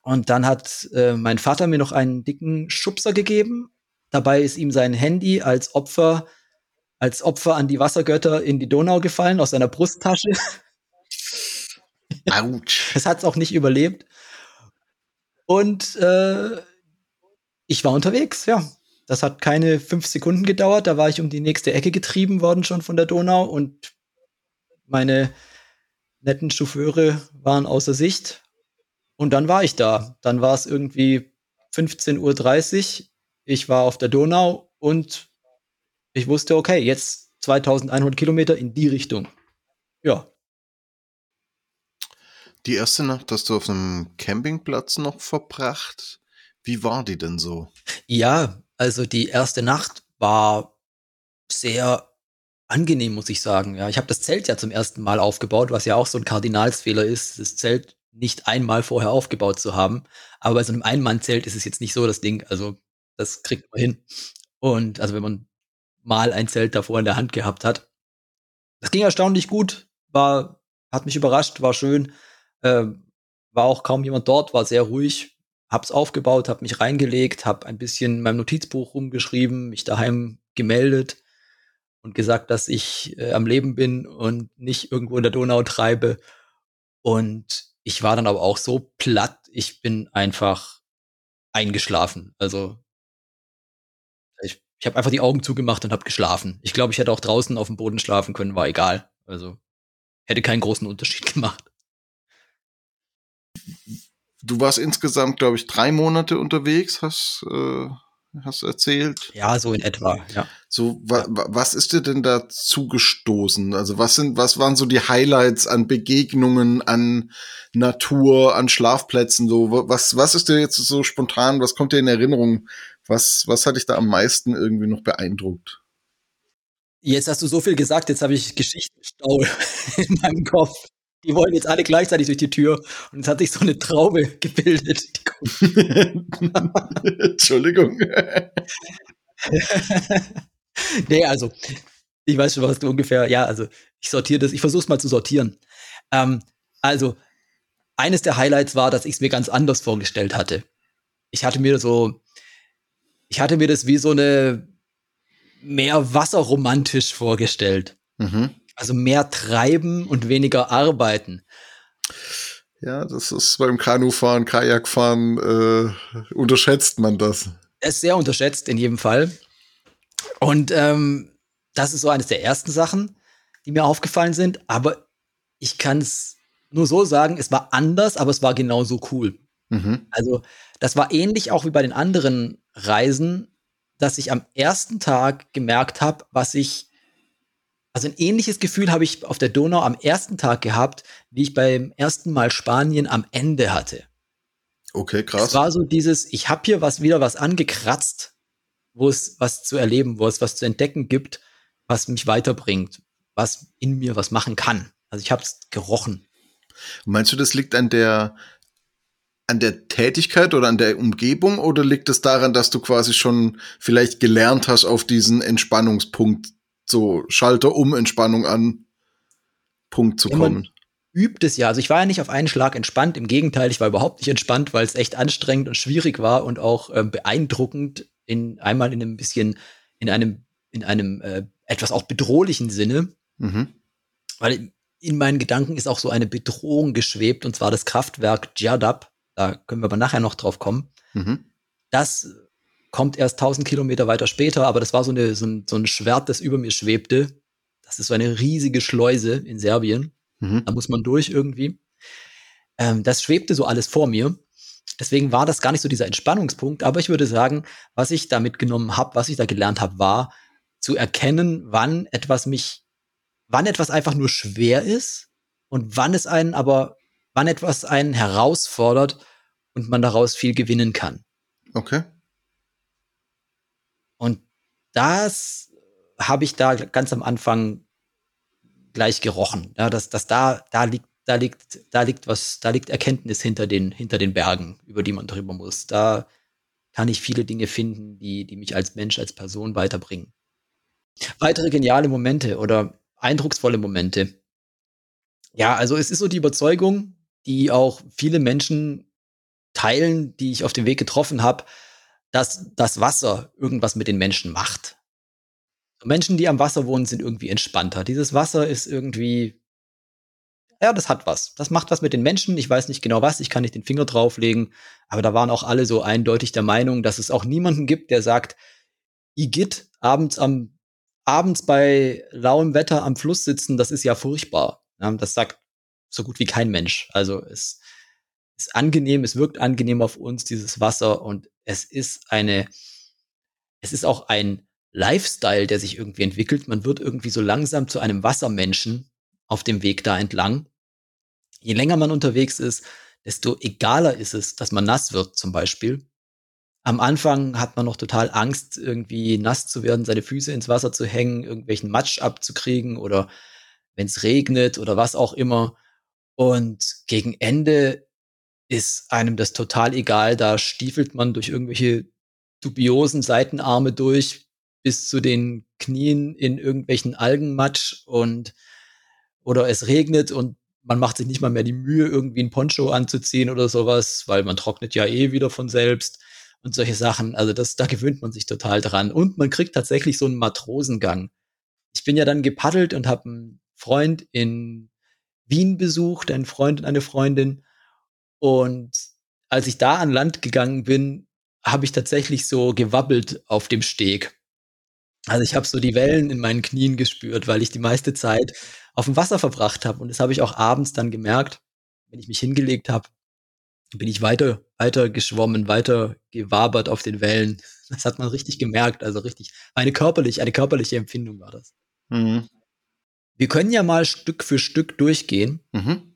Und dann hat äh, mein Vater mir noch einen dicken Schubser gegeben. Dabei ist ihm sein Handy als Opfer, als Opfer an die Wassergötter in die Donau gefallen aus seiner Brusttasche. Autsch. Es hat es auch nicht überlebt. Und äh, ich war unterwegs, ja. Das hat keine fünf Sekunden gedauert. Da war ich um die nächste Ecke getrieben worden schon von der Donau und meine netten Chauffeure waren außer Sicht. Und dann war ich da. Dann war es irgendwie 15.30 Uhr. Ich war auf der Donau und ich wusste, okay, jetzt 2100 Kilometer in die Richtung. Ja. Die erste Nacht hast du auf einem Campingplatz noch verbracht. Wie war die denn so? Ja, also die erste Nacht war sehr angenehm, muss ich sagen. Ja, ich habe das Zelt ja zum ersten Mal aufgebaut, was ja auch so ein Kardinalsfehler ist, das Zelt nicht einmal vorher aufgebaut zu haben. Aber bei so einem Einmannzelt ist es jetzt nicht so das Ding. Also das kriegt man hin. Und also wenn man mal ein Zelt davor in der Hand gehabt hat. Das ging erstaunlich gut, war, hat mich überrascht, war schön. Äh, war auch kaum jemand dort, war sehr ruhig. Hab's aufgebaut, hab mich reingelegt, hab ein bisschen in meinem Notizbuch rumgeschrieben, mich daheim gemeldet und gesagt, dass ich äh, am Leben bin und nicht irgendwo in der Donau treibe. Und ich war dann aber auch so platt, ich bin einfach eingeschlafen. Also ich, ich habe einfach die Augen zugemacht und habe geschlafen. Ich glaube, ich hätte auch draußen auf dem Boden schlafen können, war egal. Also hätte keinen großen Unterschied gemacht. Du warst insgesamt, glaube ich, drei Monate unterwegs, hast äh hast du erzählt. Ja, so in etwa, ja. So, wa, wa, was ist dir denn da zugestoßen? Also, was sind, was waren so die Highlights an Begegnungen, an Natur, an Schlafplätzen? So, was, was ist dir jetzt so spontan? Was kommt dir in Erinnerung? Was, was hat dich da am meisten irgendwie noch beeindruckt? Jetzt hast du so viel gesagt, jetzt habe ich Geschichtenstau in meinem Kopf die wollen jetzt alle gleichzeitig durch die Tür und es hat sich so eine Traube gebildet. Entschuldigung. nee, also, ich weiß schon, was du ungefähr, ja, also, ich sortiere das, ich versuche es mal zu sortieren. Ähm, also, eines der Highlights war, dass ich es mir ganz anders vorgestellt hatte. Ich hatte mir so, ich hatte mir das wie so eine mehr wasserromantisch vorgestellt. Mhm. Also mehr treiben und weniger arbeiten. Ja, das ist beim Kanufahren, Kajakfahren, äh, unterschätzt man das. Es ist sehr unterschätzt in jedem Fall. Und ähm, das ist so eines der ersten Sachen, die mir aufgefallen sind. Aber ich kann es nur so sagen, es war anders, aber es war genauso cool. Mhm. Also das war ähnlich auch wie bei den anderen Reisen, dass ich am ersten Tag gemerkt habe, was ich also ein ähnliches Gefühl habe ich auf der Donau am ersten Tag gehabt, wie ich beim ersten Mal Spanien am Ende hatte. Okay, krass. Es war so dieses, ich habe hier was wieder was angekratzt, wo es was zu erleben, wo es was zu entdecken gibt, was mich weiterbringt, was in mir was machen kann. Also ich habe es gerochen. Meinst du, das liegt an der an der Tätigkeit oder an der Umgebung oder liegt es daran, dass du quasi schon vielleicht gelernt hast, auf diesen Entspannungspunkt so Schalter um, Entspannung an, Punkt zu ja, kommen. Übt es ja. Also ich war ja nicht auf einen Schlag entspannt. Im Gegenteil, ich war überhaupt nicht entspannt, weil es echt anstrengend und schwierig war und auch ähm, beeindruckend in einmal in einem bisschen, in einem, in einem äh, etwas auch bedrohlichen Sinne. Mhm. Weil in meinen Gedanken ist auch so eine Bedrohung geschwebt, und zwar das Kraftwerk Djadab. da können wir aber nachher noch drauf kommen. Mhm. Das kommt erst 1000 Kilometer weiter später, aber das war so, eine, so, ein, so ein Schwert, das über mir schwebte. Das ist so eine riesige Schleuse in Serbien. Mhm. Da muss man durch irgendwie. Ähm, das schwebte so alles vor mir. Deswegen war das gar nicht so dieser Entspannungspunkt. Aber ich würde sagen, was ich da mitgenommen habe, was ich da gelernt habe, war zu erkennen, wann etwas mich, wann etwas einfach nur schwer ist und wann es einen aber, wann etwas einen herausfordert und man daraus viel gewinnen kann. Okay. Und das habe ich da ganz am Anfang gleich gerochen. Ja, dass, dass da, da liegt, da liegt, da liegt was, da liegt Erkenntnis hinter den, hinter den Bergen, über die man drüber muss. Da kann ich viele Dinge finden, die, die mich als Mensch, als Person weiterbringen. Weitere geniale Momente oder eindrucksvolle Momente. Ja, also es ist so die Überzeugung, die auch viele Menschen teilen, die ich auf dem Weg getroffen habe, dass das Wasser irgendwas mit den Menschen macht. Menschen, die am Wasser wohnen, sind irgendwie entspannter. Dieses Wasser ist irgendwie, ja, das hat was. Das macht was mit den Menschen. Ich weiß nicht genau was, ich kann nicht den Finger drauflegen, aber da waren auch alle so eindeutig der Meinung, dass es auch niemanden gibt, der sagt, Igitt, abends am, abends bei lauem Wetter am Fluss sitzen, das ist ja furchtbar. Das sagt so gut wie kein Mensch. Also es ist angenehm, es wirkt angenehm auf uns, dieses Wasser, und es ist eine, es ist auch ein Lifestyle, der sich irgendwie entwickelt. Man wird irgendwie so langsam zu einem Wassermenschen auf dem Weg da entlang. Je länger man unterwegs ist, desto egaler ist es, dass man nass wird, zum Beispiel. Am Anfang hat man noch total Angst, irgendwie nass zu werden, seine Füße ins Wasser zu hängen, irgendwelchen Matsch abzukriegen oder wenn es regnet oder was auch immer. Und gegen Ende ist einem das total egal. Da stiefelt man durch irgendwelche dubiosen Seitenarme durch bis zu den Knien in irgendwelchen Algenmatsch und oder es regnet und man macht sich nicht mal mehr die Mühe, irgendwie ein Poncho anzuziehen oder sowas, weil man trocknet ja eh wieder von selbst und solche Sachen. Also das, da gewöhnt man sich total dran. Und man kriegt tatsächlich so einen Matrosengang. Ich bin ja dann gepaddelt und habe einen Freund in Wien besucht, einen Freund und eine Freundin. Und als ich da an Land gegangen bin, habe ich tatsächlich so gewabbelt auf dem Steg. Also ich habe so die Wellen in meinen Knien gespürt, weil ich die meiste Zeit auf dem Wasser verbracht habe. Und das habe ich auch abends dann gemerkt, wenn ich mich hingelegt habe, bin ich weiter, weiter geschwommen, weiter gewabert auf den Wellen. Das hat man richtig gemerkt. Also richtig, eine körperliche, eine körperliche Empfindung war das. Mhm. Wir können ja mal Stück für Stück durchgehen. Mhm.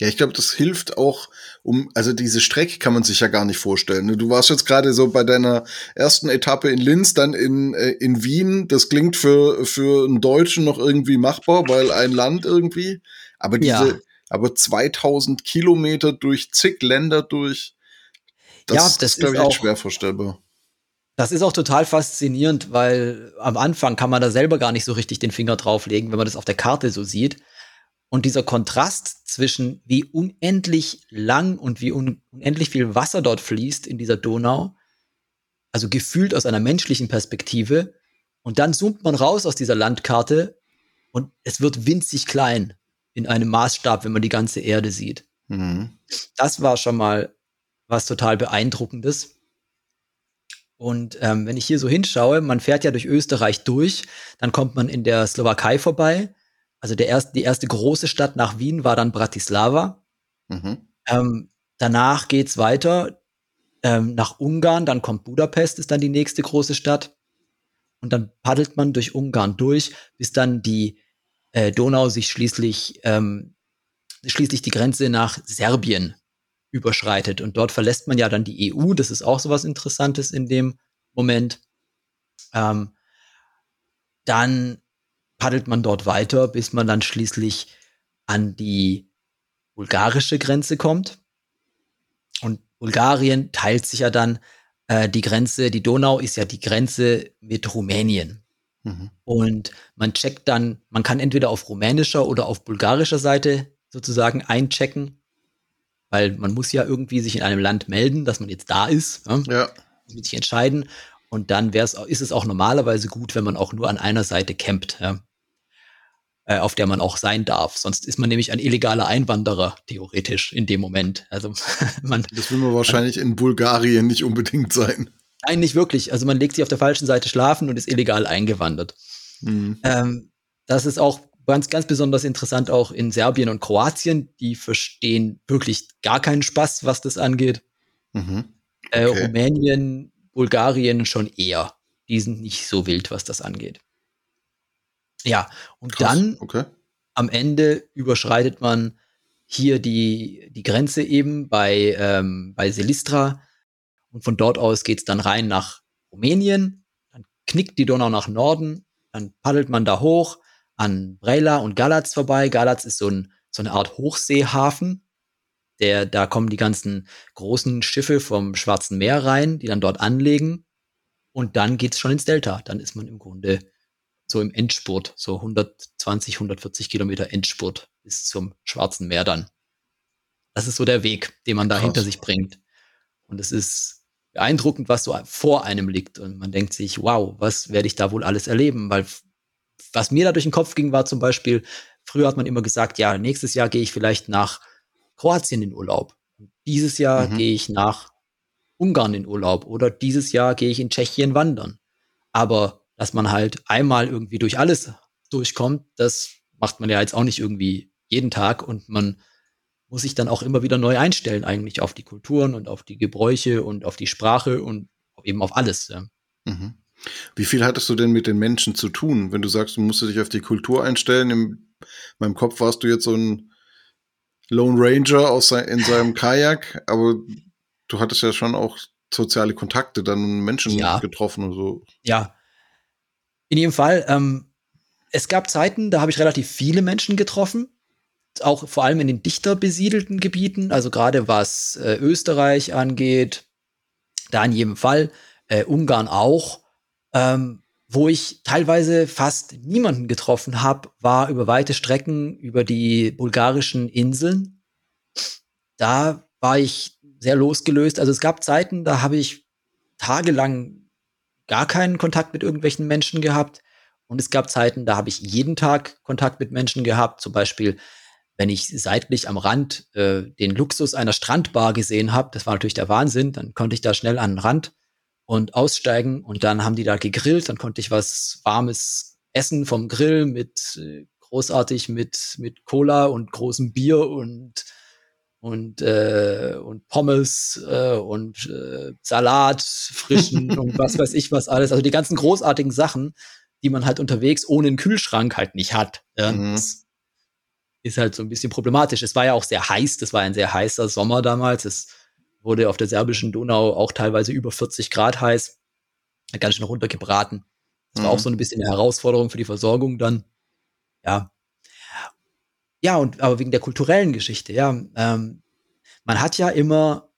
Ja, ich glaube, das hilft auch, um, also diese Strecke kann man sich ja gar nicht vorstellen. Ne? Du warst jetzt gerade so bei deiner ersten Etappe in Linz, dann in, äh, in Wien. Das klingt für, für einen Deutschen noch irgendwie machbar, weil ein Land irgendwie. Aber diese, ja. aber 2000 Kilometer durch zig Länder durch, das, ja, das ist, glaube ich, auch, schwer vorstellbar. Das ist auch total faszinierend, weil am Anfang kann man da selber gar nicht so richtig den Finger drauflegen, wenn man das auf der Karte so sieht. Und dieser Kontrast zwischen wie unendlich lang und wie un unendlich viel Wasser dort fließt in dieser Donau, also gefühlt aus einer menschlichen Perspektive, und dann zoomt man raus aus dieser Landkarte und es wird winzig klein in einem Maßstab, wenn man die ganze Erde sieht. Mhm. Das war schon mal was total beeindruckendes. Und ähm, wenn ich hier so hinschaue, man fährt ja durch Österreich durch, dann kommt man in der Slowakei vorbei also der erste, die erste große Stadt nach Wien war dann Bratislava. Mhm. Ähm, danach geht's weiter ähm, nach Ungarn, dann kommt Budapest, ist dann die nächste große Stadt. Und dann paddelt man durch Ungarn durch, bis dann die äh, Donau sich schließlich, ähm, schließlich die Grenze nach Serbien überschreitet. Und dort verlässt man ja dann die EU. Das ist auch so was Interessantes in dem Moment. Ähm, dann paddelt man dort weiter, bis man dann schließlich an die bulgarische Grenze kommt. Und Bulgarien teilt sich ja dann äh, die Grenze, die Donau ist ja die Grenze mit Rumänien. Mhm. Und man checkt dann, man kann entweder auf rumänischer oder auf bulgarischer Seite sozusagen einchecken, weil man muss ja irgendwie sich in einem Land melden, dass man jetzt da ist. Ja. ja. Muss sich entscheiden. Und dann wär's, ist es auch normalerweise gut, wenn man auch nur an einer Seite campt. Ja. Äh, auf der man auch sein darf. Sonst ist man nämlich ein illegaler Einwanderer, theoretisch, in dem Moment. Also man. Das will man wahrscheinlich man, in Bulgarien nicht unbedingt sein. Nein, nicht wirklich. Also man legt sich auf der falschen Seite schlafen und ist illegal eingewandert. Mhm. Ähm, das ist auch ganz, ganz besonders interessant auch in Serbien und Kroatien. Die verstehen wirklich gar keinen Spaß, was das angeht. Mhm. Äh, okay. Äh, Rumänien, Bulgarien schon eher. Die sind nicht so wild, was das angeht. Ja, und Krass. dann okay. am Ende überschreitet man hier die, die Grenze eben bei, ähm, bei Silistra. Und von dort aus geht es dann rein nach Rumänien. Dann knickt die Donau nach Norden. Dann paddelt man da hoch an Brela und Galatz vorbei. Galatz ist so, ein, so eine Art Hochseehafen. Der, da kommen die ganzen großen Schiffe vom Schwarzen Meer rein, die dann dort anlegen. Und dann geht's schon ins Delta. Dann ist man im Grunde so im Endspurt, so 120, 140 Kilometer Endspurt bis zum Schwarzen Meer dann. Das ist so der Weg, den man da Krass. hinter sich bringt. Und es ist beeindruckend, was so vor einem liegt. Und man denkt sich, wow, was werde ich da wohl alles erleben? Weil was mir da durch den Kopf ging, war zum Beispiel, früher hat man immer gesagt, ja, nächstes Jahr gehe ich vielleicht nach Kroatien in Urlaub. Dieses Jahr mhm. gehe ich nach Ungarn in Urlaub oder dieses Jahr gehe ich in Tschechien wandern. Aber dass man halt einmal irgendwie durch alles durchkommt, das macht man ja jetzt auch nicht irgendwie jeden Tag und man muss sich dann auch immer wieder neu einstellen eigentlich auf die Kulturen und auf die Gebräuche und auf die Sprache und eben auf alles. Ja. Mhm. Wie viel hattest du denn mit den Menschen zu tun, wenn du sagst, du musst dich auf die Kultur einstellen? In meinem Kopf warst du jetzt so ein Lone Ranger aus in seinem Kajak, aber du hattest ja schon auch soziale Kontakte, dann Menschen ja. getroffen und so. Ja, in jedem Fall, ähm, es gab Zeiten, da habe ich relativ viele Menschen getroffen, auch vor allem in den dichter besiedelten Gebieten, also gerade was äh, Österreich angeht, da in jedem Fall, äh, Ungarn auch. Ähm, wo ich teilweise fast niemanden getroffen habe, war über weite Strecken über die bulgarischen Inseln. Da war ich sehr losgelöst. Also es gab Zeiten, da habe ich tagelang gar keinen Kontakt mit irgendwelchen Menschen gehabt. Und es gab Zeiten, da habe ich jeden Tag Kontakt mit Menschen gehabt. Zum Beispiel, wenn ich seitlich am Rand äh, den Luxus einer Strandbar gesehen habe, das war natürlich der Wahnsinn, dann konnte ich da schnell an den Rand und aussteigen und dann haben die da gegrillt, dann konnte ich was warmes essen vom Grill mit äh, großartig mit mit Cola und großem Bier und und, äh, und Pommes äh, und äh, Salat, frischen und was weiß ich was alles. Also die ganzen großartigen Sachen, die man halt unterwegs ohne einen Kühlschrank halt nicht hat. Ja, mhm. Das ist halt so ein bisschen problematisch. Es war ja auch sehr heiß, das war ein sehr heißer Sommer damals. Es wurde auf der serbischen Donau auch teilweise über 40 Grad heiß, ganz schön runtergebraten. Das mhm. war auch mhm. so ein bisschen eine Herausforderung für die Versorgung dann. Ja, ja, und aber wegen der kulturellen Geschichte, ja. Ähm, man hat ja immer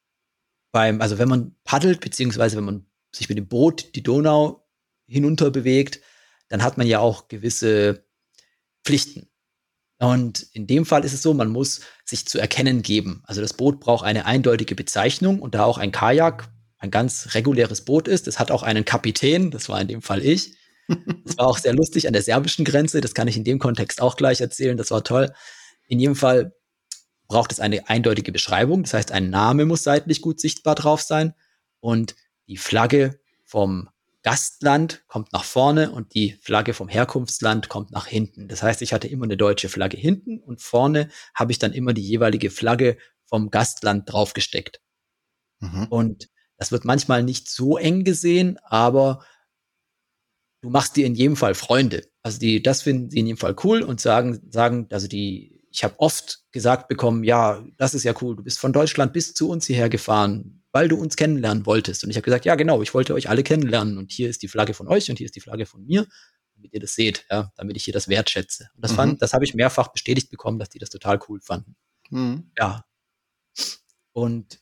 beim, also wenn man paddelt, beziehungsweise wenn man sich mit dem Boot die Donau hinunter bewegt, dann hat man ja auch gewisse Pflichten. Und in dem Fall ist es so, man muss sich zu erkennen geben. Also das Boot braucht eine eindeutige Bezeichnung und da auch ein Kajak ein ganz reguläres Boot ist, es hat auch einen Kapitän, das war in dem Fall ich. Das war auch sehr lustig an der serbischen Grenze. Das kann ich in dem Kontext auch gleich erzählen. Das war toll. In jedem Fall braucht es eine eindeutige Beschreibung. Das heißt, ein Name muss seitlich gut sichtbar drauf sein. Und die Flagge vom Gastland kommt nach vorne und die Flagge vom Herkunftsland kommt nach hinten. Das heißt, ich hatte immer eine deutsche Flagge hinten und vorne habe ich dann immer die jeweilige Flagge vom Gastland draufgesteckt. Mhm. Und das wird manchmal nicht so eng gesehen, aber du machst dir in jedem Fall Freunde. Also die, das finden sie in jedem Fall cool und sagen, sagen, also die, ich habe oft gesagt bekommen, ja, das ist ja cool, du bist von Deutschland bis zu uns hierher gefahren, weil du uns kennenlernen wolltest. Und ich habe gesagt, ja, genau, ich wollte euch alle kennenlernen und hier ist die Flagge von euch und hier ist die Flagge von mir, damit ihr das seht, ja, damit ich hier das wertschätze. Und das mhm. fand, das habe ich mehrfach bestätigt bekommen, dass die das total cool fanden. Mhm. Ja. Und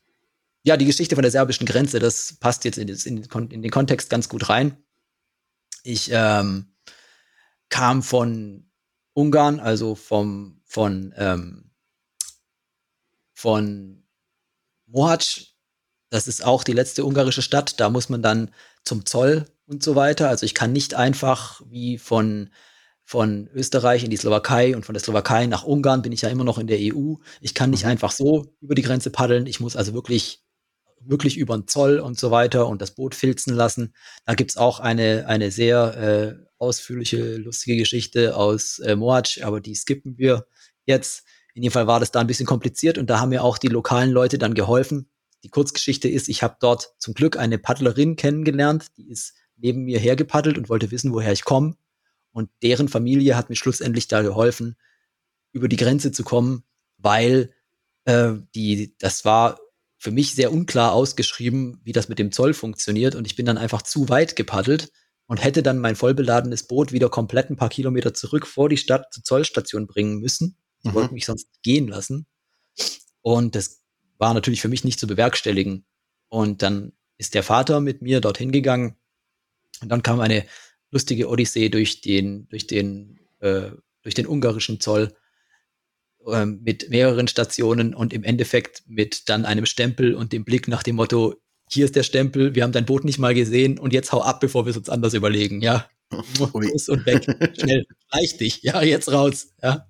ja, die Geschichte von der serbischen Grenze, das passt jetzt in, das, in, in den Kontext ganz gut rein. Ich ähm, kam von Ungarn, also vom, von, ähm, von Mohacs. Das ist auch die letzte ungarische Stadt. Da muss man dann zum Zoll und so weiter. Also ich kann nicht einfach wie von, von Österreich in die Slowakei und von der Slowakei nach Ungarn bin ich ja immer noch in der EU. Ich kann nicht mhm. einfach so über die Grenze paddeln. Ich muss also wirklich, wirklich über den Zoll und so weiter und das Boot filzen lassen. Da gibt's auch eine, eine sehr äh, ausführliche, lustige Geschichte aus äh, Moatsch, aber die skippen wir jetzt. In jedem Fall war das da ein bisschen kompliziert und da haben mir auch die lokalen Leute dann geholfen. Die Kurzgeschichte ist, ich habe dort zum Glück eine Paddlerin kennengelernt, die ist neben mir hergepaddelt und wollte wissen, woher ich komme. Und deren Familie hat mir schlussendlich da geholfen, über die Grenze zu kommen, weil äh, die, das war für mich sehr unklar ausgeschrieben, wie das mit dem Zoll funktioniert. Und ich bin dann einfach zu weit gepaddelt und hätte dann mein vollbeladenes Boot wieder komplett ein paar Kilometer zurück vor die Stadt zur Zollstation bringen müssen. Die mhm. wollten mich sonst gehen lassen. Und das war natürlich für mich nicht zu bewerkstelligen. Und dann ist der Vater mit mir dorthin gegangen. Und dann kam eine lustige Odyssee durch den, durch den, äh, durch den ungarischen Zoll äh, mit mehreren Stationen und im Endeffekt mit dann einem Stempel und dem Blick nach dem Motto, hier ist der Stempel, wir haben dein Boot nicht mal gesehen und jetzt hau ab, bevor wir es uns anders überlegen, ja. Los und weg. Schnell, gleich dich, ja, jetzt raus, ja.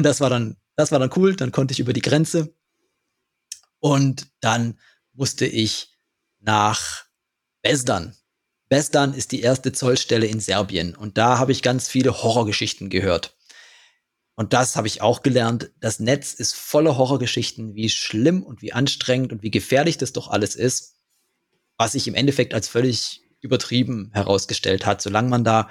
Und das war dann, das war dann cool, dann konnte ich über die Grenze und dann musste ich nach Besdan. Besdan ist die erste Zollstelle in Serbien und da habe ich ganz viele Horrorgeschichten gehört. Und das habe ich auch gelernt. Das Netz ist voller Horrorgeschichten, wie schlimm und wie anstrengend und wie gefährlich das doch alles ist, was sich im Endeffekt als völlig übertrieben herausgestellt hat. Solange man da,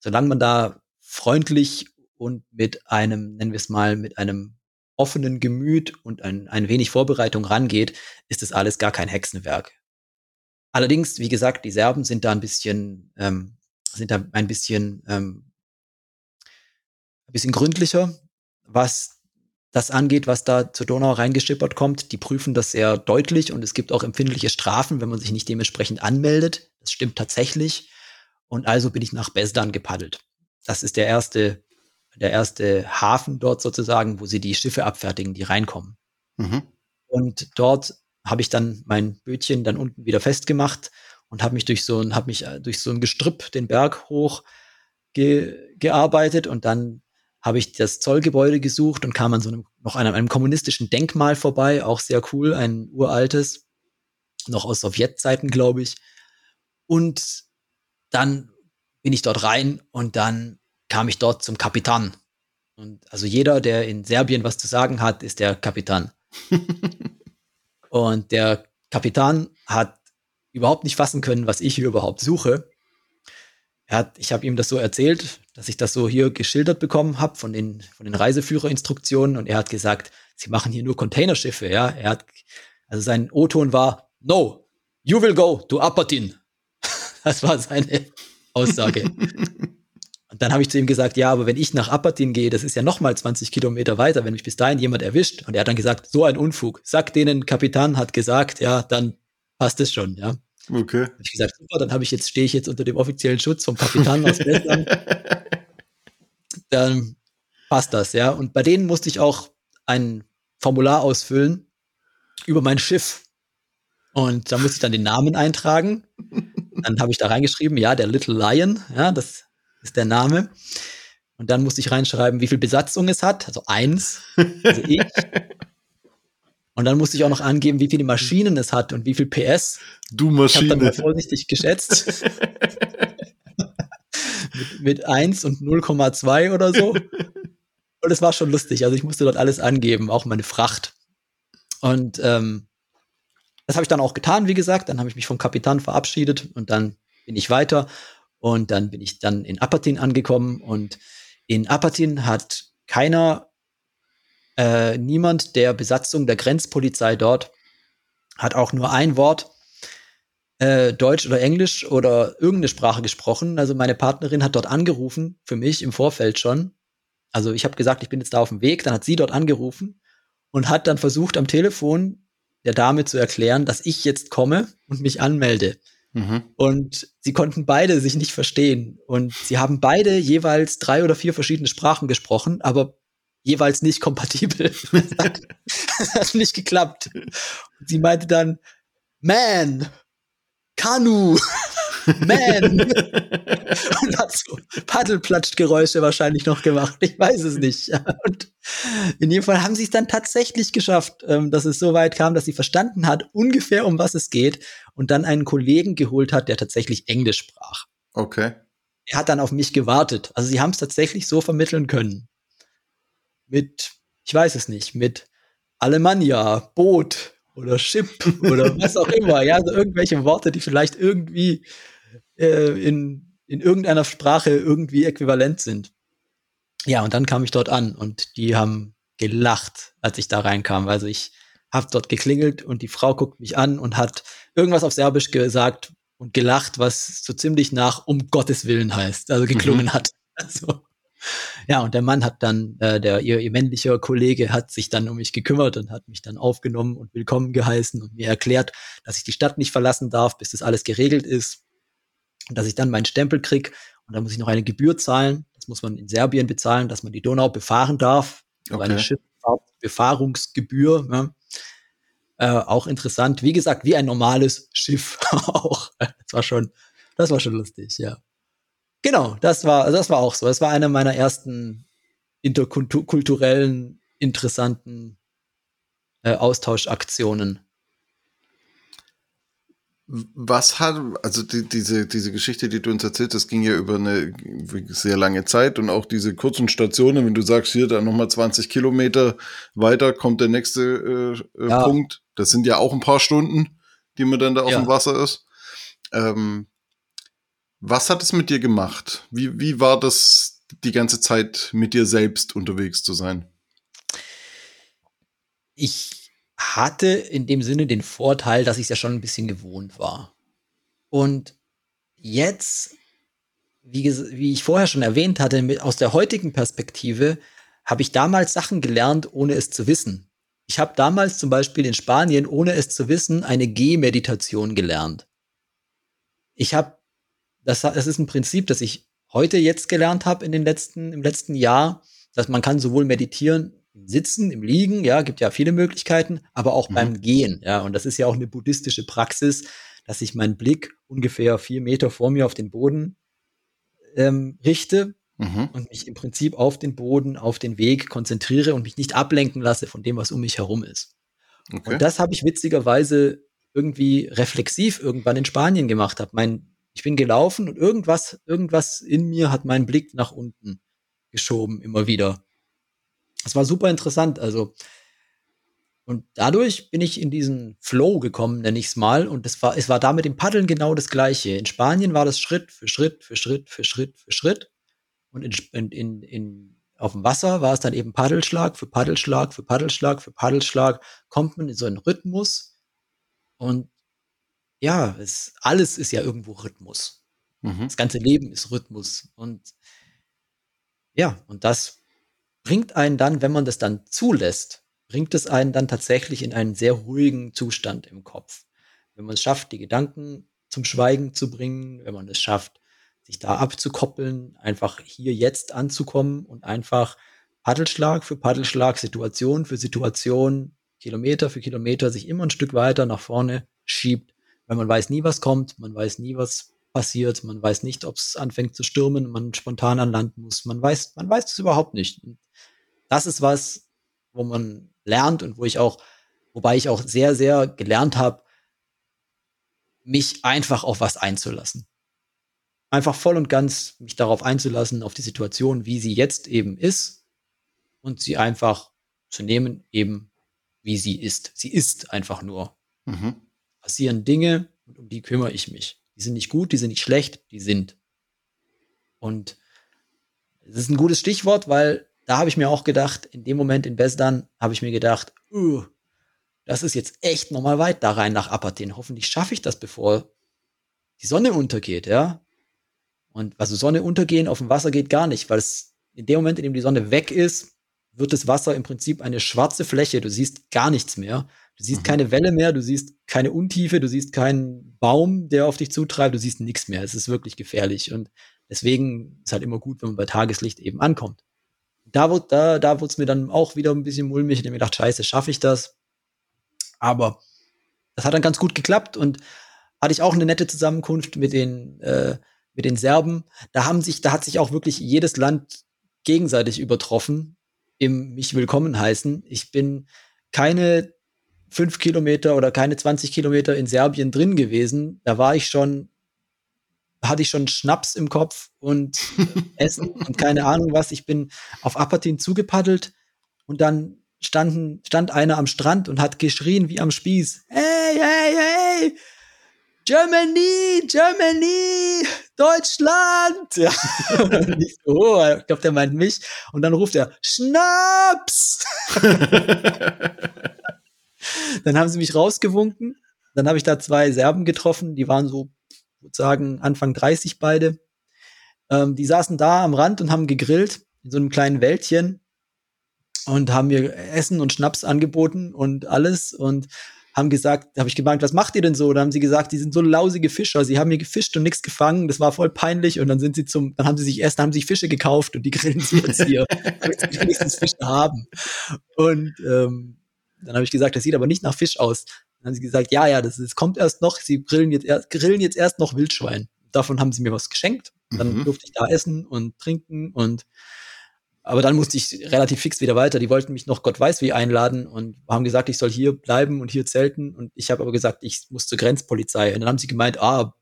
solange man da freundlich und mit einem, nennen wir es mal, mit einem offenen Gemüt und ein, ein wenig Vorbereitung rangeht, ist das alles gar kein Hexenwerk. Allerdings, wie gesagt, die Serben sind da ein bisschen, ähm, sind da ein bisschen, ähm, ein bisschen gründlicher, was das angeht, was da zur Donau reingeschippert kommt. Die prüfen das sehr deutlich und es gibt auch empfindliche Strafen, wenn man sich nicht dementsprechend anmeldet. Das stimmt tatsächlich. Und also bin ich nach Besdan gepaddelt. Das ist der erste, der erste Hafen dort sozusagen, wo sie die Schiffe abfertigen, die reinkommen. Mhm. Und dort habe ich dann mein Bötchen dann unten wieder festgemacht und habe mich durch so ein, habe mich äh, durch so ein Gestrüpp den Berg hoch ge, gearbeitet und dann habe ich das Zollgebäude gesucht und kam an so einem, noch an einem kommunistischen Denkmal vorbei, auch sehr cool, ein uraltes, noch aus Sowjetzeiten, glaube ich. Und dann bin ich dort rein und dann kam ich dort zum Kapitan. Und also jeder, der in Serbien was zu sagen hat, ist der Kapitan. Und der Kapitän hat überhaupt nicht fassen können, was ich hier überhaupt suche. Er hat, ich habe ihm das so erzählt, dass ich das so hier geschildert bekommen habe von den, von den Reiseführerinstruktionen und er hat gesagt, sie machen hier nur Containerschiffe, ja. Er hat, also sein O-Ton war, no, you will go to Apatin. Das war seine Aussage. Und dann habe ich zu ihm gesagt, ja, aber wenn ich nach Apatin gehe, das ist ja noch mal 20 Kilometer weiter, wenn mich bis dahin jemand erwischt. Und er hat dann gesagt, so ein Unfug. Sag denen, Kapitän hat gesagt, ja, dann passt es schon, ja. Okay. Hab ich gesagt, super, dann habe ich jetzt, stehe ich jetzt unter dem offiziellen Schutz vom Kapitän aus Estland. dann passt das, ja. Und bei denen musste ich auch ein Formular ausfüllen über mein Schiff. Und da musste ich dann den Namen eintragen. Dann habe ich da reingeschrieben, ja, der Little Lion, ja, das ist der Name. Und dann musste ich reinschreiben, wie viel Besatzung es hat, also eins, also ich. Und dann musste ich auch noch angeben, wie viele Maschinen es hat und wie viel PS. Du Maschine. Ich habe dann mal vorsichtig geschätzt. mit, mit 1 und 0,2 oder so. Und es war schon lustig. Also ich musste dort alles angeben, auch meine Fracht. Und ähm, das habe ich dann auch getan, wie gesagt. Dann habe ich mich vom Kapitän verabschiedet und dann bin ich weiter. Und dann bin ich dann in Apatin angekommen und in Apatin hat keiner, äh, niemand der Besatzung der Grenzpolizei dort hat auch nur ein Wort äh, Deutsch oder Englisch oder irgendeine Sprache gesprochen. Also meine Partnerin hat dort angerufen, für mich im Vorfeld schon. Also ich habe gesagt, ich bin jetzt da auf dem Weg. Dann hat sie dort angerufen und hat dann versucht, am Telefon der Dame zu erklären, dass ich jetzt komme und mich anmelde. Mhm. Und sie konnten beide sich nicht verstehen. Und sie haben beide jeweils drei oder vier verschiedene Sprachen gesprochen, aber jeweils nicht kompatibel. das hat nicht geklappt. Und sie meinte dann, man, Kanu. Man! und hat so Paddelplatschgeräusche wahrscheinlich noch gemacht. Ich weiß es nicht. Und in jedem Fall haben sie es dann tatsächlich geschafft, ähm, dass es so weit kam, dass sie verstanden hat, ungefähr um was es geht und dann einen Kollegen geholt hat, der tatsächlich Englisch sprach. Okay. Er hat dann auf mich gewartet. Also sie haben es tatsächlich so vermitteln können. Mit, ich weiß es nicht, mit Alemannia, Boot, oder Chip oder was auch immer. Ja, also irgendwelche Worte, die vielleicht irgendwie äh, in, in irgendeiner Sprache irgendwie äquivalent sind. Ja, und dann kam ich dort an und die haben gelacht, als ich da reinkam. Also ich habe dort geklingelt und die Frau guckt mich an und hat irgendwas auf Serbisch gesagt und gelacht, was so ziemlich nach um Gottes Willen heißt, also geklungen mhm. hat. Also, ja, und der Mann hat dann, äh, der ihr, ihr männlicher Kollege hat sich dann um mich gekümmert und hat mich dann aufgenommen und willkommen geheißen und mir erklärt, dass ich die Stadt nicht verlassen darf, bis das alles geregelt ist. Und dass ich dann meinen Stempel krieg und dann muss ich noch eine Gebühr zahlen. Das muss man in Serbien bezahlen, dass man die Donau befahren darf. Okay. Eine Schifffahrtbefahrungsgebühr. Ja. Äh, auch interessant. Wie gesagt, wie ein normales Schiff auch. Das war schon, das war schon lustig, ja. Genau, das war, das war auch so. Das war eine meiner ersten interkulturellen, interessanten äh, Austauschaktionen. Was hat, also die, diese, diese Geschichte, die du uns erzählt das ging ja über eine sehr lange Zeit und auch diese kurzen Stationen, wenn du sagst, hier dann nochmal 20 Kilometer weiter kommt der nächste äh, äh, ja. Punkt. Das sind ja auch ein paar Stunden, die man dann da auf ja. dem Wasser ist. Ähm, was hat es mit dir gemacht? Wie, wie war das die ganze Zeit mit dir selbst unterwegs zu sein? Ich hatte in dem Sinne den Vorteil, dass ich es ja schon ein bisschen gewohnt war. Und jetzt, wie, wie ich vorher schon erwähnt hatte, mit, aus der heutigen Perspektive habe ich damals Sachen gelernt, ohne es zu wissen. Ich habe damals zum Beispiel in Spanien, ohne es zu wissen, eine Gehmeditation gelernt. Ich habe das, das ist ein Prinzip, das ich heute jetzt gelernt habe in den letzten, im letzten Jahr, dass man kann sowohl meditieren im Sitzen, im Liegen, ja, gibt ja viele Möglichkeiten, aber auch mhm. beim Gehen, ja. Und das ist ja auch eine buddhistische Praxis, dass ich meinen Blick ungefähr vier Meter vor mir auf den Boden ähm, richte mhm. und mich im Prinzip auf den Boden, auf den Weg konzentriere und mich nicht ablenken lasse von dem, was um mich herum ist. Okay. Und das habe ich witzigerweise irgendwie reflexiv irgendwann in Spanien gemacht. Habe mein ich bin gelaufen und irgendwas, irgendwas in mir hat meinen Blick nach unten geschoben, immer wieder. Das war super interessant. Also, und dadurch bin ich in diesen Flow gekommen, nenne ich es mal. Und das war, es war da mit dem Paddeln genau das Gleiche. In Spanien war das Schritt für Schritt für Schritt für Schritt für Schritt. Und in, in, in, auf dem Wasser war es dann eben Paddelschlag für Paddelschlag für Paddelschlag für Paddelschlag. Kommt man in so einen Rhythmus. Und ja, es, alles ist ja irgendwo Rhythmus. Mhm. Das ganze Leben ist Rhythmus. Und ja, und das bringt einen dann, wenn man das dann zulässt, bringt es einen dann tatsächlich in einen sehr ruhigen Zustand im Kopf. Wenn man es schafft, die Gedanken zum Schweigen zu bringen, wenn man es schafft, sich da abzukoppeln, einfach hier jetzt anzukommen und einfach Paddelschlag für Paddelschlag, Situation für Situation, Kilometer für Kilometer sich immer ein Stück weiter nach vorne schiebt, weil man weiß nie, was kommt, man weiß nie, was passiert, man weiß nicht, ob es anfängt zu stürmen, man spontan an Land muss, man weiß, man weiß es überhaupt nicht. Und das ist was, wo man lernt und wo ich auch, wobei ich auch sehr, sehr gelernt habe, mich einfach auf was einzulassen. Einfach voll und ganz mich darauf einzulassen, auf die Situation, wie sie jetzt eben ist und sie einfach zu nehmen, eben wie sie ist. Sie ist einfach nur. Mhm passieren Dinge und um die kümmere ich mich. Die sind nicht gut, die sind nicht schlecht, die sind. Und es ist ein gutes Stichwort, weil da habe ich mir auch gedacht, in dem Moment in Besdan habe ich mir gedacht, uh, das ist jetzt echt nochmal weit da rein nach Apatin. Hoffentlich schaffe ich das, bevor die Sonne untergeht, ja. Und also Sonne untergehen auf dem Wasser geht gar nicht, weil es in dem Moment, in dem die Sonne weg ist, wird das Wasser im Prinzip eine schwarze Fläche. Du siehst gar nichts mehr. Du siehst mhm. keine Welle mehr, du siehst keine Untiefe, du siehst keinen Baum, der auf dich zutreibt, du siehst nichts mehr. Es ist wirklich gefährlich. Und deswegen ist halt immer gut, wenn man bei Tageslicht eben ankommt. Da wurde da, da wurde es mir dann auch wieder ein bisschen mulmig. Ich habe mir gedacht, scheiße, schaffe ich das? Aber das hat dann ganz gut geklappt und hatte ich auch eine nette Zusammenkunft mit den, äh, mit den Serben. Da haben sich, da hat sich auch wirklich jedes Land gegenseitig übertroffen im mich willkommen heißen. Ich bin keine fünf Kilometer oder keine 20 Kilometer in Serbien drin gewesen. Da war ich schon, hatte ich schon Schnaps im Kopf und Essen und keine Ahnung was. Ich bin auf Apatin zugepaddelt und dann standen, stand einer am Strand und hat geschrien wie am Spieß. Hey, hey, hey! Germany, Germany, Deutschland. Ja. ich so, oh, ich glaube, der meint mich. Und dann ruft er, Schnaps! dann haben sie mich rausgewunken. Dann habe ich da zwei Serben getroffen, die waren so, sozusagen Anfang 30 beide. Ähm, die saßen da am Rand und haben gegrillt in so einem kleinen Wäldchen und haben mir Essen und Schnaps angeboten und alles und haben gesagt, habe ich gemeint, was macht ihr denn so? Da haben sie gesagt, die sind so lausige Fischer, sie haben hier gefischt und nichts gefangen, das war voll peinlich und dann sind sie zum, dann haben sie sich erst, haben sie sich Fische gekauft und die grillen sie jetzt hier, damit wenigstens Fische haben. Und ähm, dann habe ich gesagt, das sieht aber nicht nach Fisch aus. Dann haben sie gesagt, ja, ja, das, das kommt erst noch, sie grillen jetzt, erst, grillen jetzt erst noch Wildschwein. Davon haben sie mir was geschenkt. Dann mhm. durfte ich da essen und trinken und aber dann musste ich relativ fix wieder weiter. Die wollten mich noch Gott weiß wie einladen und haben gesagt, ich soll hier bleiben und hier zelten. Und ich habe aber gesagt, ich muss zur Grenzpolizei. Und dann haben sie gemeint, ah,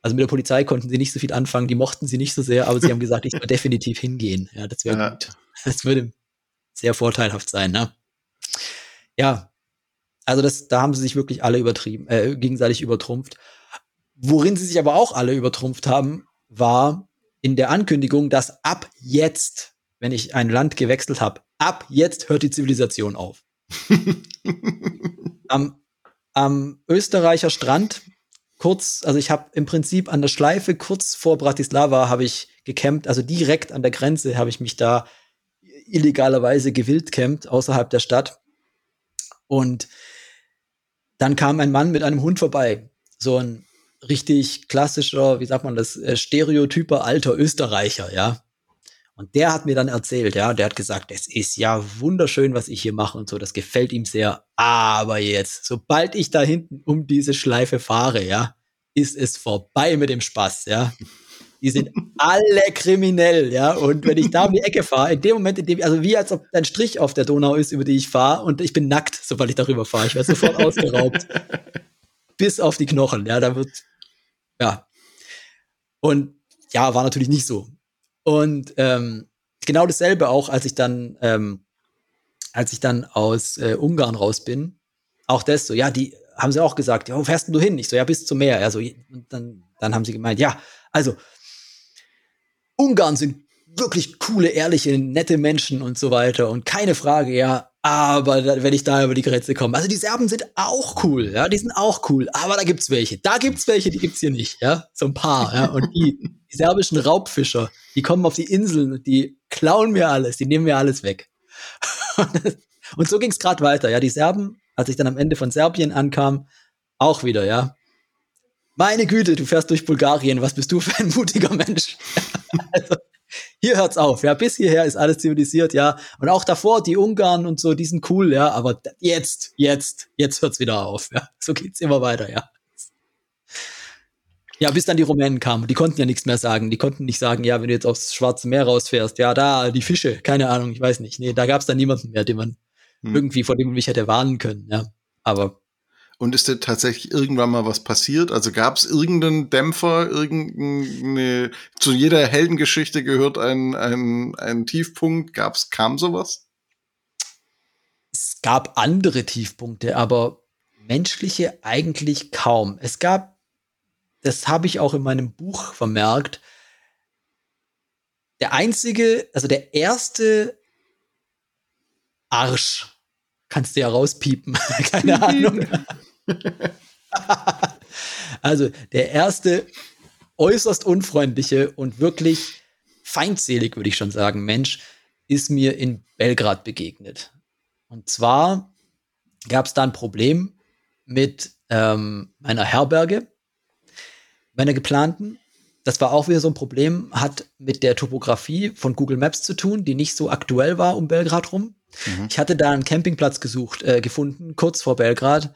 also mit der Polizei konnten sie nicht so viel anfangen, die mochten sie nicht so sehr, aber sie haben gesagt, ich soll definitiv hingehen. Ja, das wäre ja. gut. Das würde sehr vorteilhaft sein, ne? Ja. Also das, da haben sie sich wirklich alle übertrieben, äh, gegenseitig übertrumpft. Worin sie sich aber auch alle übertrumpft haben, war in der Ankündigung, dass ab jetzt wenn ich ein Land gewechselt habe, ab jetzt hört die Zivilisation auf. am, am Österreicher Strand, kurz, also ich habe im Prinzip an der Schleife kurz vor Bratislava habe ich gecampt, also direkt an der Grenze habe ich mich da illegalerweise gewillt campt außerhalb der Stadt. Und dann kam ein Mann mit einem Hund vorbei, so ein richtig klassischer, wie sagt man das, äh, stereotyper alter Österreicher, ja. Und der hat mir dann erzählt, ja, der hat gesagt, es ist ja wunderschön, was ich hier mache und so, das gefällt ihm sehr. Aber jetzt, sobald ich da hinten um diese Schleife fahre, ja, ist es vorbei mit dem Spaß, ja. Die sind alle kriminell, ja. Und wenn ich da um die Ecke fahre, in dem Moment, in dem, also wie als ob ein Strich auf der Donau ist, über die ich fahre, und ich bin nackt, sobald ich darüber fahre. Ich werde sofort ausgeraubt. Bis auf die Knochen, ja. Da wird, ja. Und ja, war natürlich nicht so. Und ähm, genau dasselbe auch, als ich dann, ähm, als ich dann aus äh, Ungarn raus bin, auch das so, ja, die haben sie auch gesagt, ja, wo fährst denn du hin? Ich so, ja, bis zum Meer. Also, und dann, dann haben sie gemeint, ja, also Ungarn sind wirklich coole, ehrliche, nette Menschen und so weiter. Und keine Frage, ja, aber da, wenn ich da über die Grenze komme, also die Serben sind auch cool, ja, die sind auch cool, aber da gibt's welche, da gibt's welche, die gibt's hier nicht, ja, so ein paar, ja, und die, die serbischen Raubfischer, die kommen auf die Inseln und die klauen mir alles, die nehmen mir alles weg. und so ging's gerade weiter, ja, die Serben, als ich dann am Ende von Serbien ankam, auch wieder, ja. Meine Güte, du fährst durch Bulgarien, was bist du für ein mutiger Mensch? also, hier hört's auf, ja, bis hierher ist alles zivilisiert, ja. Und auch davor, die Ungarn und so, die sind cool, ja, aber jetzt, jetzt, jetzt hört's wieder auf, ja. So geht's immer weiter, ja. Ja, bis dann die Rumänen kamen. Die konnten ja nichts mehr sagen. Die konnten nicht sagen, ja, wenn du jetzt aufs Schwarze Meer rausfährst, ja, da, die Fische, keine Ahnung, ich weiß nicht. Nee, da gab's dann niemanden mehr, den man hm. irgendwie, vor dem man mich hätte warnen können, ja. Aber und ist da tatsächlich irgendwann mal was passiert? Also gab es irgendeinen Dämpfer, irgendeine, zu jeder Heldengeschichte gehört ein, ein, ein Tiefpunkt. Gab's, kam sowas? Es gab andere Tiefpunkte, aber menschliche eigentlich kaum. Es gab, das habe ich auch in meinem Buch vermerkt, der einzige, also der erste Arsch, kannst du ja rauspiepen, keine Ahnung. also der erste äußerst unfreundliche und wirklich feindselig, würde ich schon sagen, Mensch, ist mir in Belgrad begegnet. Und zwar gab es da ein Problem mit ähm, meiner Herberge, meiner geplanten. Das war auch wieder so ein Problem, hat mit der Topografie von Google Maps zu tun, die nicht so aktuell war um Belgrad rum. Mhm. Ich hatte da einen Campingplatz gesucht, äh, gefunden, kurz vor Belgrad,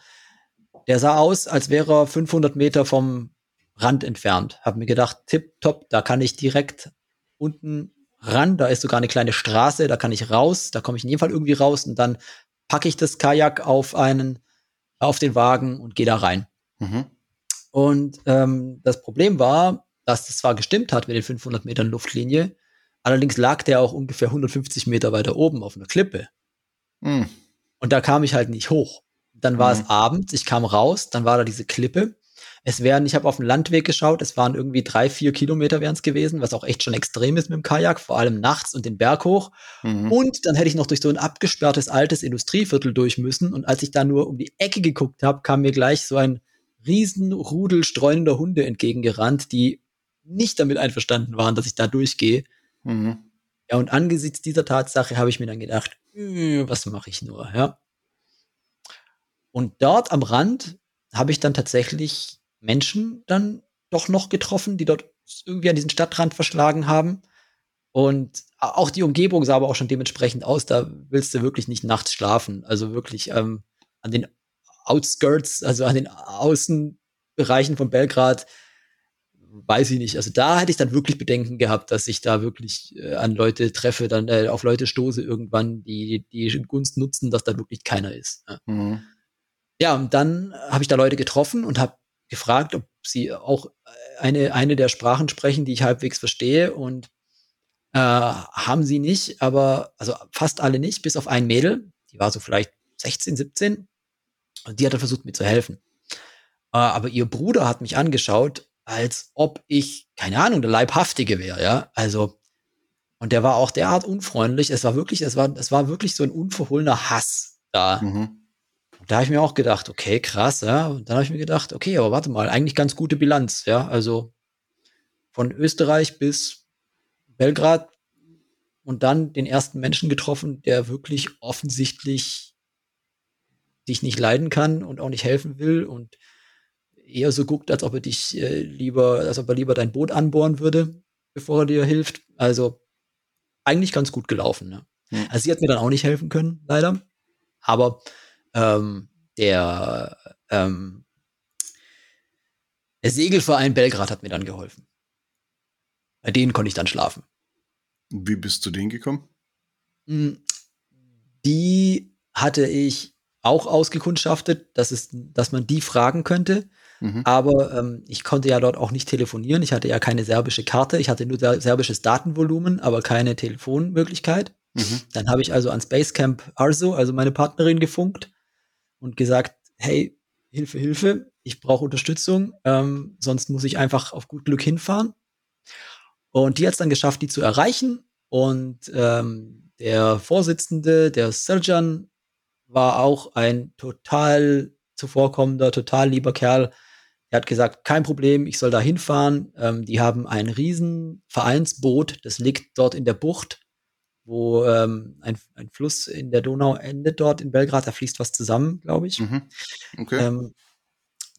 der sah aus, als wäre er 500 Meter vom Rand entfernt. Hab mir gedacht, tipp, top, da kann ich direkt unten ran. Da ist sogar eine kleine Straße, da kann ich raus. Da komme ich in jedem Fall irgendwie raus und dann packe ich das Kajak auf einen, auf den Wagen und gehe da rein. Mhm. Und ähm, das Problem war, dass das zwar gestimmt hat mit den 500 Metern Luftlinie, allerdings lag der auch ungefähr 150 Meter weiter oben auf einer Klippe. Mhm. Und da kam ich halt nicht hoch. Dann war mhm. es abends, ich kam raus, dann war da diese Klippe. Es wären, ich habe auf den Landweg geschaut, es waren irgendwie drei, vier Kilometer wären es gewesen, was auch echt schon extrem ist mit dem Kajak, vor allem nachts und den Berg hoch. Mhm. Und dann hätte ich noch durch so ein abgesperrtes altes Industrieviertel durch müssen. Und als ich da nur um die Ecke geguckt habe, kam mir gleich so ein Riesenrudel streunender Hunde entgegengerannt, die nicht damit einverstanden waren, dass ich da durchgehe. Mhm. Ja, und angesichts dieser Tatsache habe ich mir dann gedacht, hm, was mache ich nur, ja. Und dort am Rand habe ich dann tatsächlich Menschen dann doch noch getroffen, die dort irgendwie an diesen Stadtrand verschlagen haben. Und auch die Umgebung sah aber auch schon dementsprechend aus. Da willst du wirklich nicht nachts schlafen. Also wirklich ähm, an den Outskirts, also an den Außenbereichen von Belgrad, weiß ich nicht. Also da hätte ich dann wirklich Bedenken gehabt, dass ich da wirklich äh, an Leute treffe, dann äh, auf Leute stoße irgendwann, die die Gunst nutzen, dass da wirklich keiner ist. Ja, mhm. Ja und dann habe ich da Leute getroffen und habe gefragt, ob sie auch eine, eine der Sprachen sprechen, die ich halbwegs verstehe und äh, haben sie nicht, aber also fast alle nicht, bis auf ein Mädel, die war so vielleicht 16, 17 und die hat dann versucht, mir zu helfen. Äh, aber ihr Bruder hat mich angeschaut, als ob ich, keine Ahnung, der Leibhaftige wäre, ja. Also, und der war auch derart unfreundlich. Es war wirklich, es war, es war wirklich so ein unverhohlener Hass da. Mhm. Da habe ich mir auch gedacht, okay, krass, ja. Und dann habe ich mir gedacht, okay, aber warte mal, eigentlich ganz gute Bilanz, ja. Also von Österreich bis Belgrad und dann den ersten Menschen getroffen, der wirklich offensichtlich dich nicht leiden kann und auch nicht helfen will und eher so guckt, als ob er dich äh, lieber, als ob er lieber dein Boot anbohren würde, bevor er dir hilft. Also eigentlich ganz gut gelaufen. Ne? Mhm. Also sie hat mir dann auch nicht helfen können, leider. Aber ähm, der, ähm, der Segelverein Belgrad hat mir dann geholfen. Bei denen konnte ich dann schlafen. Wie bist du denen gekommen? Hm, die hatte ich auch ausgekundschaftet, dass, es, dass man die fragen könnte. Mhm. Aber ähm, ich konnte ja dort auch nicht telefonieren. Ich hatte ja keine serbische Karte. Ich hatte nur serbisches Datenvolumen, aber keine Telefonmöglichkeit. Mhm. Dann habe ich also an Spacecamp Arso, also meine Partnerin, gefunkt und gesagt, hey, Hilfe, Hilfe, ich brauche Unterstützung, ähm, sonst muss ich einfach auf gut Glück hinfahren. Und die hat es dann geschafft, die zu erreichen. Und ähm, der Vorsitzende, der Serjan, war auch ein total zuvorkommender, total lieber Kerl. Er hat gesagt, kein Problem, ich soll da hinfahren. Ähm, die haben ein riesen Vereinsboot, das liegt dort in der Bucht wo ähm, ein, ein Fluss in der Donau endet dort in Belgrad, da fließt was zusammen, glaube ich. Mhm. Okay. Ähm,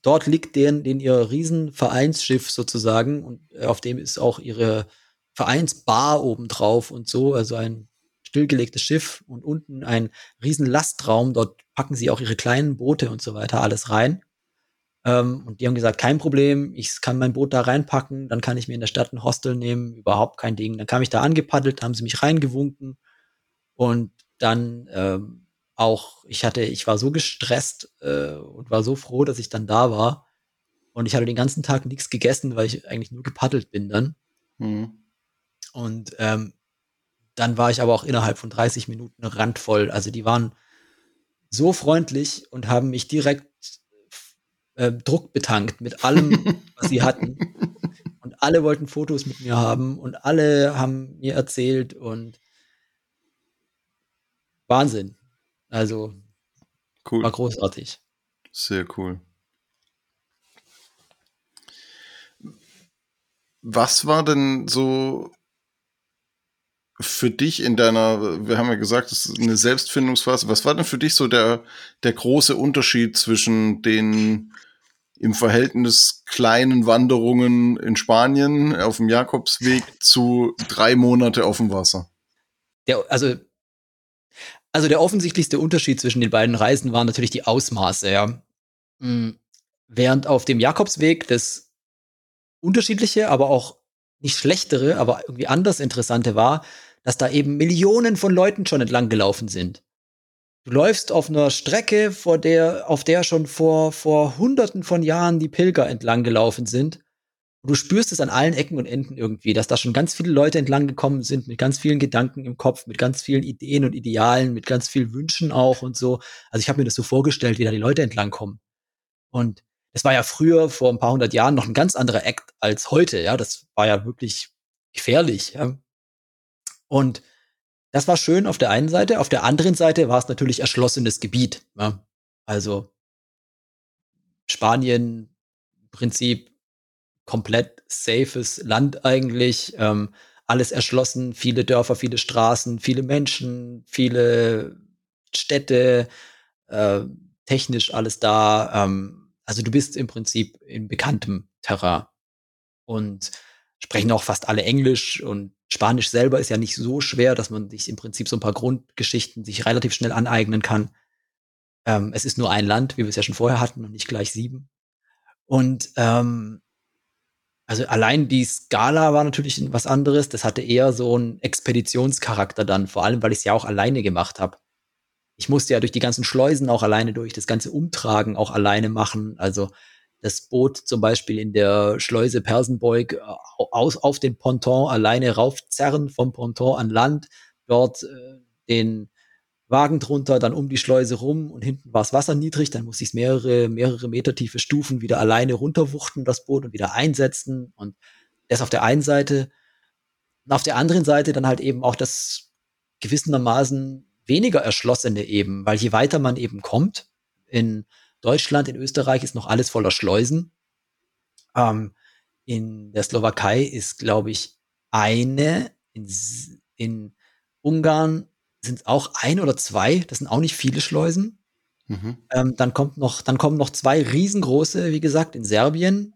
dort liegt den, den ihr Riesenvereinsschiff sozusagen und äh, auf dem ist auch ihre Vereinsbar obendrauf und so, also ein stillgelegtes Schiff und unten ein riesen Lastraum, dort packen sie auch ihre kleinen Boote und so weiter alles rein. Ähm, und die haben gesagt, kein Problem, ich kann mein Boot da reinpacken, dann kann ich mir in der Stadt ein Hostel nehmen, überhaupt kein Ding. Dann kam ich da angepaddelt, haben sie mich reingewunken und dann ähm, auch, ich hatte, ich war so gestresst äh, und war so froh, dass ich dann da war. Und ich hatte den ganzen Tag nichts gegessen, weil ich eigentlich nur gepaddelt bin dann. Mhm. Und ähm, dann war ich aber auch innerhalb von 30 Minuten randvoll. Also die waren so freundlich und haben mich direkt äh, Druck betankt mit allem, was sie hatten. Und alle wollten Fotos mit mir haben und alle haben mir erzählt und Wahnsinn. Also cool. war großartig. Sehr cool. Was war denn so für dich in deiner, wir haben ja gesagt, es ist eine Selbstfindungsphase. Was war denn für dich so der, der große Unterschied zwischen den im Verhältnis kleinen Wanderungen in Spanien auf dem Jakobsweg zu drei Monate auf dem Wasser. Der, also, also der offensichtlichste Unterschied zwischen den beiden Reisen waren natürlich die Ausmaße, ja. Mhm. Während auf dem Jakobsweg das unterschiedliche, aber auch nicht schlechtere, aber irgendwie anders interessante war, dass da eben Millionen von Leuten schon entlang gelaufen sind. Du läufst auf einer Strecke, vor der, auf der schon vor, vor hunderten von Jahren die Pilger entlang gelaufen sind. Und du spürst es an allen Ecken und Enden irgendwie, dass da schon ganz viele Leute entlang gekommen sind, mit ganz vielen Gedanken im Kopf, mit ganz vielen Ideen und Idealen, mit ganz vielen Wünschen auch und so. Also ich habe mir das so vorgestellt, wie da die Leute entlang kommen. Und es war ja früher, vor ein paar hundert Jahren, noch ein ganz anderer Act als heute. Ja, das war ja wirklich gefährlich. Ja. Und das war schön auf der einen Seite. Auf der anderen Seite war es natürlich erschlossenes Gebiet. Ja. Also Spanien, im Prinzip komplett safes Land eigentlich. Ähm, alles erschlossen, viele Dörfer, viele Straßen, viele Menschen, viele Städte, äh, technisch alles da. Ähm, also du bist im Prinzip in bekanntem Terrain und sprechen auch fast alle Englisch und Spanisch selber ist ja nicht so schwer, dass man sich im Prinzip so ein paar Grundgeschichten sich relativ schnell aneignen kann. Ähm, es ist nur ein Land, wie wir es ja schon vorher hatten und nicht gleich sieben. Und ähm, also allein die Skala war natürlich was anderes. Das hatte eher so einen Expeditionscharakter dann, vor allem weil ich es ja auch alleine gemacht habe. Ich musste ja durch die ganzen Schleusen auch alleine durch, das ganze Umtragen auch alleine machen. Also das Boot zum Beispiel in der Schleuse Persenbeug äh, aus, auf den Ponton alleine raufzerren vom Ponton an Land, dort äh, den Wagen drunter, dann um die Schleuse rum und hinten war das Wasser niedrig, dann musste ich mehrere, mehrere Meter tiefe Stufen wieder alleine runterwuchten, das Boot und wieder einsetzen und das auf der einen Seite. Und auf der anderen Seite dann halt eben auch das gewissermaßen weniger erschlossene eben, weil je weiter man eben kommt, in Deutschland, in Österreich ist noch alles voller Schleusen. Ähm, in der Slowakei ist, glaube ich, eine. In, in Ungarn sind auch ein oder zwei. Das sind auch nicht viele Schleusen. Mhm. Ähm, dann kommt noch, dann kommen noch zwei riesengroße, wie gesagt, in Serbien.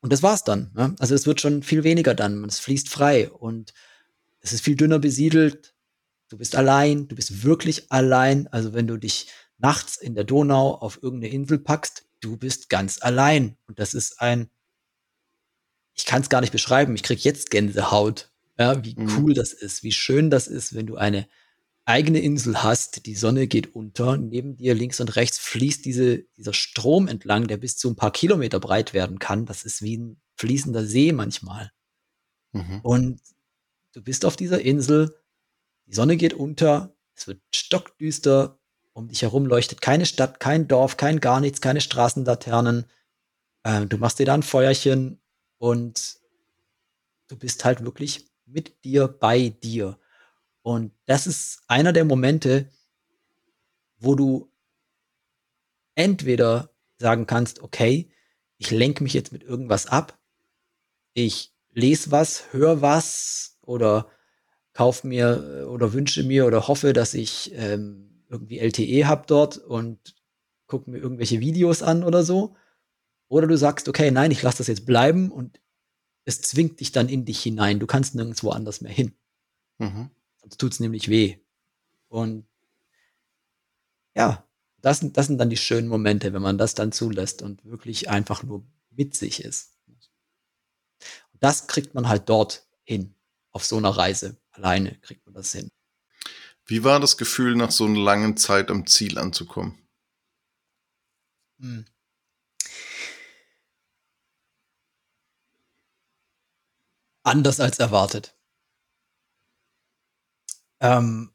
Und das war's dann. Ne? Also es wird schon viel weniger dann. Es fließt frei und es ist viel dünner besiedelt. Du bist allein, du bist wirklich allein. Also wenn du dich nachts in der Donau auf irgendeine Insel packst, du bist ganz allein. Und das ist ein, ich kann es gar nicht beschreiben, ich krieg jetzt Gänsehaut, ja, wie mhm. cool das ist, wie schön das ist, wenn du eine eigene Insel hast, die Sonne geht unter, neben dir links und rechts fließt diese, dieser Strom entlang, der bis zu ein paar Kilometer breit werden kann. Das ist wie ein fließender See manchmal. Mhm. Und du bist auf dieser Insel, die Sonne geht unter, es wird stockdüster, um dich herum leuchtet keine Stadt, kein Dorf, kein gar nichts, keine Straßenlaternen. Ähm, du machst dir da ein Feuerchen und du bist halt wirklich mit dir bei dir. Und das ist einer der Momente, wo du entweder sagen kannst, okay, ich lenke mich jetzt mit irgendwas ab, ich lese was, höre was oder kauf mir oder wünsche mir oder hoffe, dass ich ähm, irgendwie LTE habe dort und gucke mir irgendwelche Videos an oder so. Oder du sagst, okay, nein, ich lasse das jetzt bleiben und es zwingt dich dann in dich hinein. Du kannst nirgendwo anders mehr hin. Mhm. Sonst tut es nämlich weh. Und ja, das, das sind dann die schönen Momente, wenn man das dann zulässt und wirklich einfach nur mit sich ist. Und das kriegt man halt dort hin. Auf so einer Reise. Alleine kriegt man das hin. Wie war das Gefühl, nach so einer langen Zeit am Ziel anzukommen? Hm. Anders als erwartet. Ähm,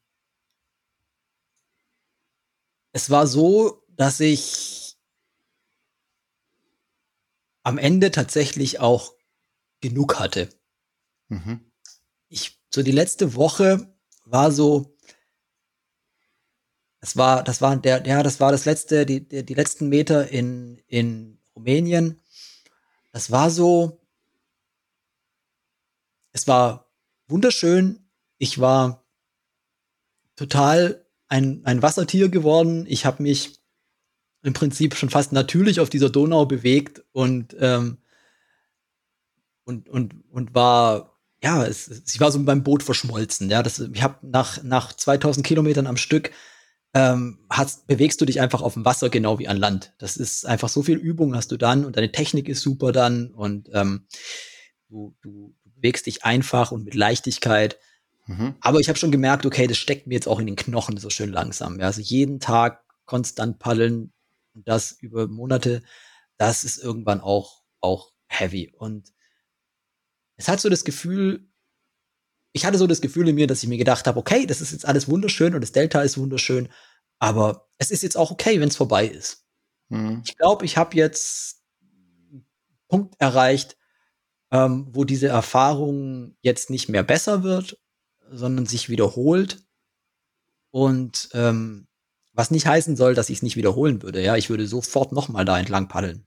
es war so, dass ich am Ende tatsächlich auch genug hatte. Mhm. Ich, so die letzte Woche war so, das war, das war der, ja, das war das letzte, die, die, die letzten Meter in, in Rumänien. Das war so, es war wunderschön. Ich war total ein, ein Wassertier geworden. Ich habe mich im Prinzip schon fast natürlich auf dieser Donau bewegt und, ähm, und, und, und war, ja, es, ich war so beim Boot verschmolzen. Ja, das, ich habe nach, nach 2000 Kilometern am Stück ähm, hast, bewegst du dich einfach auf dem Wasser genau wie an Land. Das ist einfach so viel Übung hast du dann und deine Technik ist super dann und ähm, du, du, du bewegst dich einfach und mit Leichtigkeit. Mhm. Aber ich habe schon gemerkt, okay, das steckt mir jetzt auch in den Knochen so schön langsam. Ja? Also jeden Tag konstant paddeln und das über Monate, das ist irgendwann auch, auch heavy. Und es hat so das Gefühl, ich hatte so das Gefühl in mir, dass ich mir gedacht habe, okay, das ist jetzt alles wunderschön und das Delta ist wunderschön, aber es ist jetzt auch okay, wenn es vorbei ist. Mhm. Ich glaube, ich habe jetzt einen Punkt erreicht, ähm, wo diese Erfahrung jetzt nicht mehr besser wird, sondern sich wiederholt. Und ähm, was nicht heißen soll, dass ich es nicht wiederholen würde. Ja, ich würde sofort nochmal da entlang paddeln.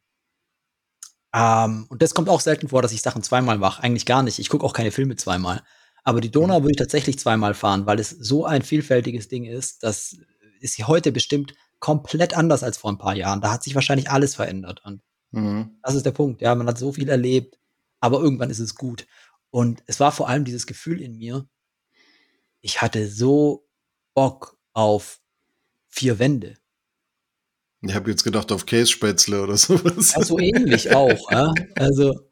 Ähm, und das kommt auch selten vor, dass ich Sachen zweimal mache. Eigentlich gar nicht. Ich gucke auch keine Filme zweimal. Aber die Donau mhm. würde ich tatsächlich zweimal fahren, weil es so ein vielfältiges Ding ist. Das ist heute bestimmt komplett anders als vor ein paar Jahren. Da hat sich wahrscheinlich alles verändert. Und mhm. das ist der Punkt. Ja, man hat so viel erlebt, aber irgendwann ist es gut. Und es war vor allem dieses Gefühl in mir, ich hatte so Bock auf vier Wände. Ich habe jetzt gedacht auf Kässpätzle oder sowas. Ja, so ähnlich auch. Ja? Also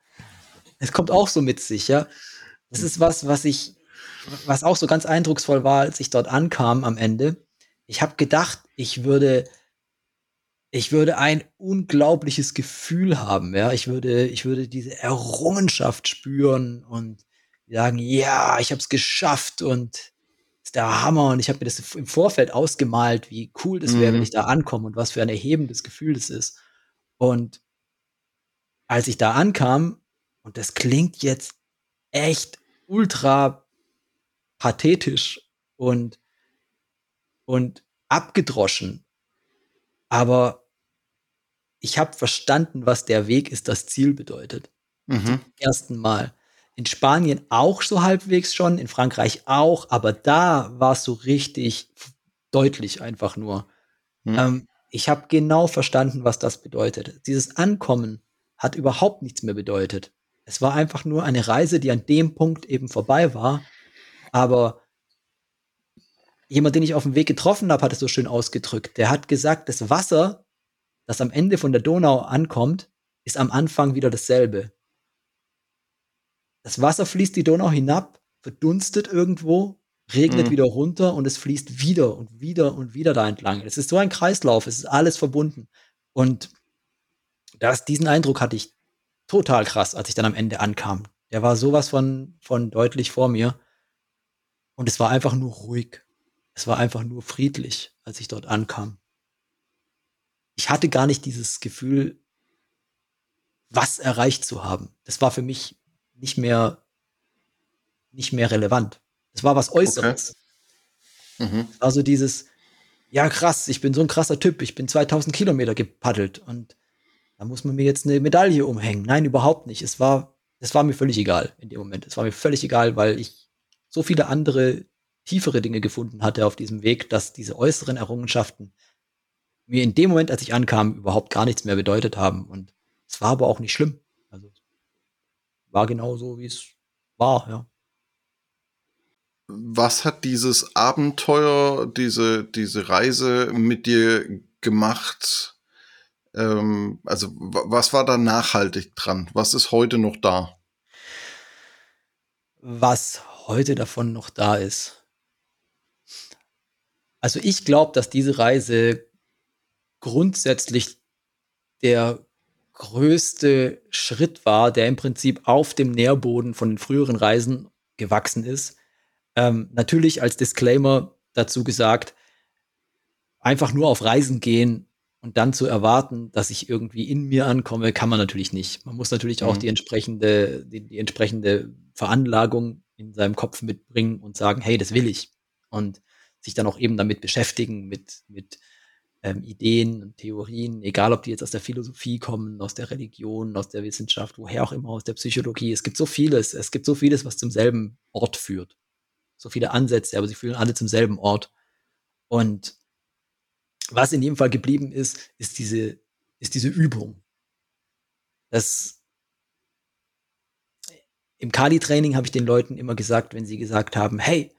es kommt auch so mit sich, ja. Das ist was, was ich, was auch so ganz eindrucksvoll war, als ich dort ankam am Ende. Ich habe gedacht, ich würde, ich würde ein unglaubliches Gefühl haben, ja. Ich würde, ich würde diese Errungenschaft spüren und sagen, ja, ich habe es geschafft und ist der Hammer. Und ich habe mir das im Vorfeld ausgemalt, wie cool das wäre, mhm. wenn ich da ankomme und was für ein erhebendes Gefühl das ist. Und als ich da ankam, und das klingt jetzt echt ultra pathetisch und, und abgedroschen. Aber ich habe verstanden, was der Weg ist, das Ziel bedeutet. Mhm. Zum ersten Mal. In Spanien auch so halbwegs schon, in Frankreich auch, aber da war es so richtig deutlich einfach nur. Mhm. Ähm, ich habe genau verstanden, was das bedeutet. Dieses Ankommen hat überhaupt nichts mehr bedeutet. Es war einfach nur eine Reise, die an dem Punkt eben vorbei war. Aber jemand, den ich auf dem Weg getroffen habe, hat es so schön ausgedrückt. Der hat gesagt, das Wasser, das am Ende von der Donau ankommt, ist am Anfang wieder dasselbe. Das Wasser fließt die Donau hinab, verdunstet irgendwo, regnet mhm. wieder runter und es fließt wieder und wieder und wieder da entlang. Es ist so ein Kreislauf, es ist alles verbunden. Und das, diesen Eindruck hatte ich total krass, als ich dann am Ende ankam. Der war sowas von, von deutlich vor mir. Und es war einfach nur ruhig. Es war einfach nur friedlich, als ich dort ankam. Ich hatte gar nicht dieses Gefühl, was erreicht zu haben. Das war für mich nicht mehr, nicht mehr relevant. Es war was Äußeres. Okay. Mhm. Also dieses, ja krass, ich bin so ein krasser Typ, ich bin 2000 Kilometer gepaddelt und da muss man mir jetzt eine Medaille umhängen. Nein, überhaupt nicht. Es war, es war mir völlig egal in dem Moment. Es war mir völlig egal, weil ich so viele andere tiefere Dinge gefunden hatte auf diesem Weg, dass diese äußeren Errungenschaften mir in dem Moment, als ich ankam, überhaupt gar nichts mehr bedeutet haben. Und es war aber auch nicht schlimm. War genau so, wie es war, ja. Was hat dieses Abenteuer, diese, diese Reise mit dir gemacht? Ähm, also was war da nachhaltig dran? Was ist heute noch da? Was heute davon noch da ist. Also ich glaube, dass diese Reise grundsätzlich der größte Schritt war, der im Prinzip auf dem Nährboden von den früheren Reisen gewachsen ist. Ähm, natürlich als Disclaimer dazu gesagt, einfach nur auf Reisen gehen und dann zu erwarten, dass ich irgendwie in mir ankomme, kann man natürlich nicht. Man muss natürlich auch mhm. die entsprechende, die, die, entsprechende Veranlagung in seinem Kopf mitbringen und sagen, hey, das will ich. Und sich dann auch eben damit beschäftigen, mit, mit ähm, Ideen und Theorien, egal ob die jetzt aus der Philosophie kommen, aus der Religion, aus der Wissenschaft, woher auch immer, aus der Psychologie. Es gibt so vieles, es gibt so vieles, was zum selben Ort führt. So viele Ansätze, aber sie führen alle zum selben Ort. Und was in jedem Fall geblieben ist, ist diese, ist diese Übung. Das im Kali-Training habe ich den Leuten immer gesagt, wenn sie gesagt haben, hey,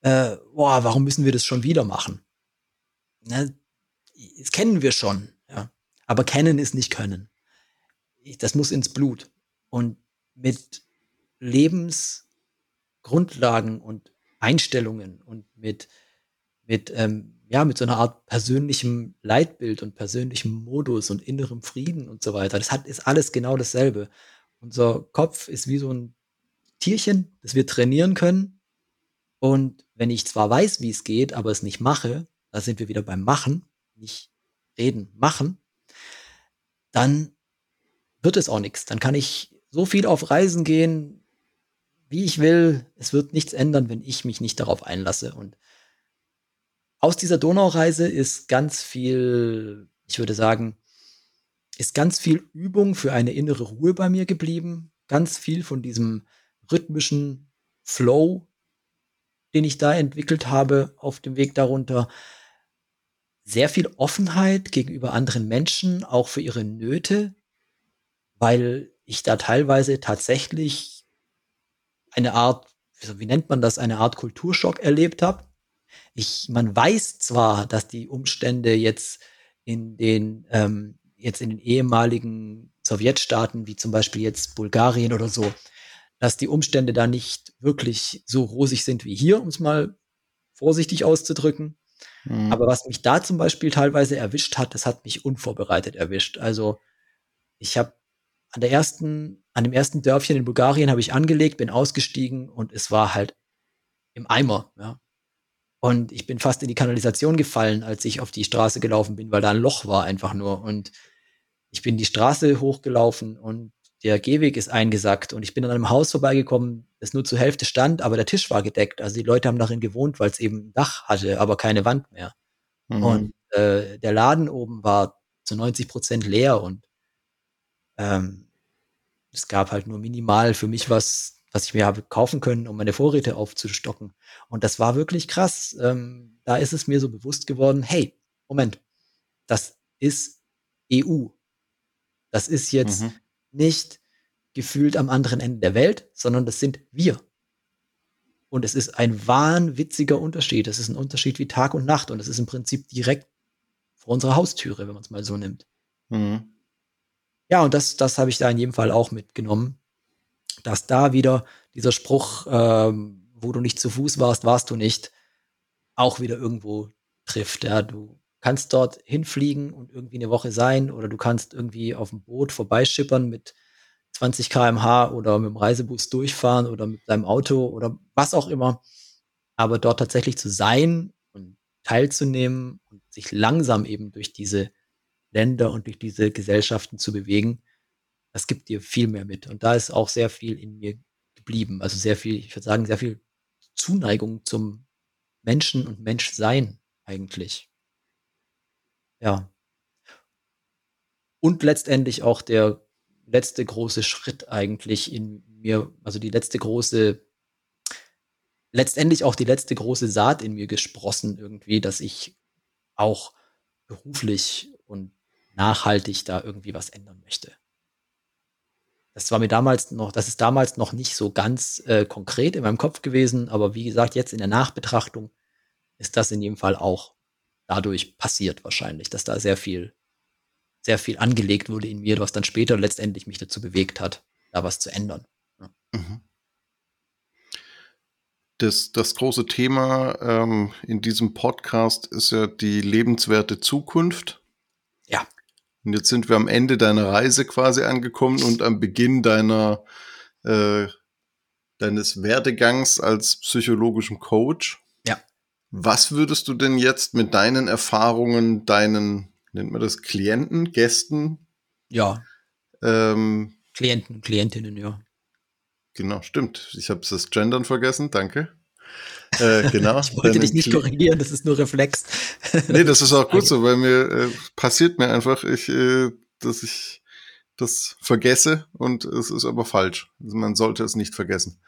äh, boah, warum müssen wir das schon wieder machen? ne, das kennen wir schon, ja. Aber kennen ist nicht können. Das muss ins Blut. Und mit Lebensgrundlagen und Einstellungen und mit, mit, ähm, ja, mit so einer Art persönlichem Leitbild und persönlichem Modus und innerem Frieden und so weiter. Das hat, ist alles genau dasselbe. Unser Kopf ist wie so ein Tierchen, das wir trainieren können. Und wenn ich zwar weiß, wie es geht, aber es nicht mache, da sind wir wieder beim Machen, nicht reden, machen, dann wird es auch nichts. Dann kann ich so viel auf Reisen gehen, wie ich will. Es wird nichts ändern, wenn ich mich nicht darauf einlasse. Und aus dieser Donaureise ist ganz viel, ich würde sagen, ist ganz viel Übung für eine innere Ruhe bei mir geblieben. Ganz viel von diesem rhythmischen Flow, den ich da entwickelt habe auf dem Weg darunter. Sehr viel Offenheit gegenüber anderen Menschen, auch für ihre Nöte, weil ich da teilweise tatsächlich eine Art, wie nennt man das, eine Art Kulturschock erlebt habe. Ich, man weiß zwar, dass die Umstände jetzt in den ähm, jetzt in den ehemaligen Sowjetstaaten, wie zum Beispiel jetzt Bulgarien oder so, dass die Umstände da nicht wirklich so rosig sind wie hier, um es mal vorsichtig auszudrücken. Mhm. Aber was mich da zum Beispiel teilweise erwischt hat, das hat mich unvorbereitet erwischt. Also ich habe an der ersten, an dem ersten Dörfchen in Bulgarien habe ich angelegt, bin ausgestiegen und es war halt im Eimer, ja. Und ich bin fast in die Kanalisation gefallen, als ich auf die Straße gelaufen bin, weil da ein Loch war einfach nur. Und ich bin die Straße hochgelaufen und der Gehweg ist eingesackt und ich bin an einem Haus vorbeigekommen, das nur zur Hälfte stand, aber der Tisch war gedeckt. Also die Leute haben darin gewohnt, weil es eben ein Dach hatte, aber keine Wand mehr. Mhm. Und äh, der Laden oben war zu 90 Prozent leer und ähm, es gab halt nur minimal für mich was, was ich mir habe kaufen können, um meine Vorräte aufzustocken. Und das war wirklich krass. Ähm, da ist es mir so bewusst geworden, hey, Moment, das ist EU. Das ist jetzt mhm. nicht gefühlt am anderen Ende der Welt, sondern das sind wir. Und es ist ein wahnwitziger Unterschied. Es ist ein Unterschied wie Tag und Nacht und es ist im Prinzip direkt vor unserer Haustüre, wenn man es mal so nimmt. Mhm. Ja, und das, das habe ich da in jedem Fall auch mitgenommen, dass da wieder dieser Spruch, ähm, wo du nicht zu Fuß warst, warst du nicht, auch wieder irgendwo trifft. Ja, du kannst dort hinfliegen und irgendwie eine Woche sein oder du kannst irgendwie auf dem Boot vorbeischippern mit 20 km/h oder mit dem Reisebus durchfahren oder mit deinem Auto oder was auch immer. Aber dort tatsächlich zu sein und teilzunehmen und sich langsam eben durch diese Länder und durch diese Gesellschaften zu bewegen, das gibt dir viel mehr mit. Und da ist auch sehr viel in mir geblieben. Also sehr viel, ich würde sagen, sehr viel Zuneigung zum Menschen und Menschsein eigentlich. Ja. Und letztendlich auch der letzte große Schritt eigentlich in mir, also die letzte große, letztendlich auch die letzte große Saat in mir gesprossen irgendwie, dass ich auch beruflich und nachhaltig da irgendwie was ändern möchte. Das war mir damals noch, das ist damals noch nicht so ganz äh, konkret in meinem Kopf gewesen, aber wie gesagt, jetzt in der Nachbetrachtung ist das in jedem Fall auch dadurch passiert wahrscheinlich, dass da sehr viel, sehr viel angelegt wurde in mir, was dann später letztendlich mich dazu bewegt hat, da was zu ändern. Ja. Mhm. Das, das große Thema ähm, in diesem Podcast ist ja die lebenswerte Zukunft. Ja. Und jetzt sind wir am Ende deiner Reise quasi angekommen und am Beginn deiner äh, deines Werdegangs als psychologischem Coach. Was würdest du denn jetzt mit deinen Erfahrungen, deinen, nennt man das Klienten, Gästen? Ja. Ähm, Klienten, Klientinnen, ja. Genau, stimmt. Ich habe das Gendern vergessen, danke. Äh, genau. ich wollte dich nicht Kli korrigieren, das ist nur Reflex. nee, das ist auch gut so, weil mir äh, passiert mir einfach, ich, äh, dass ich das vergesse und es ist aber falsch. Also man sollte es nicht vergessen.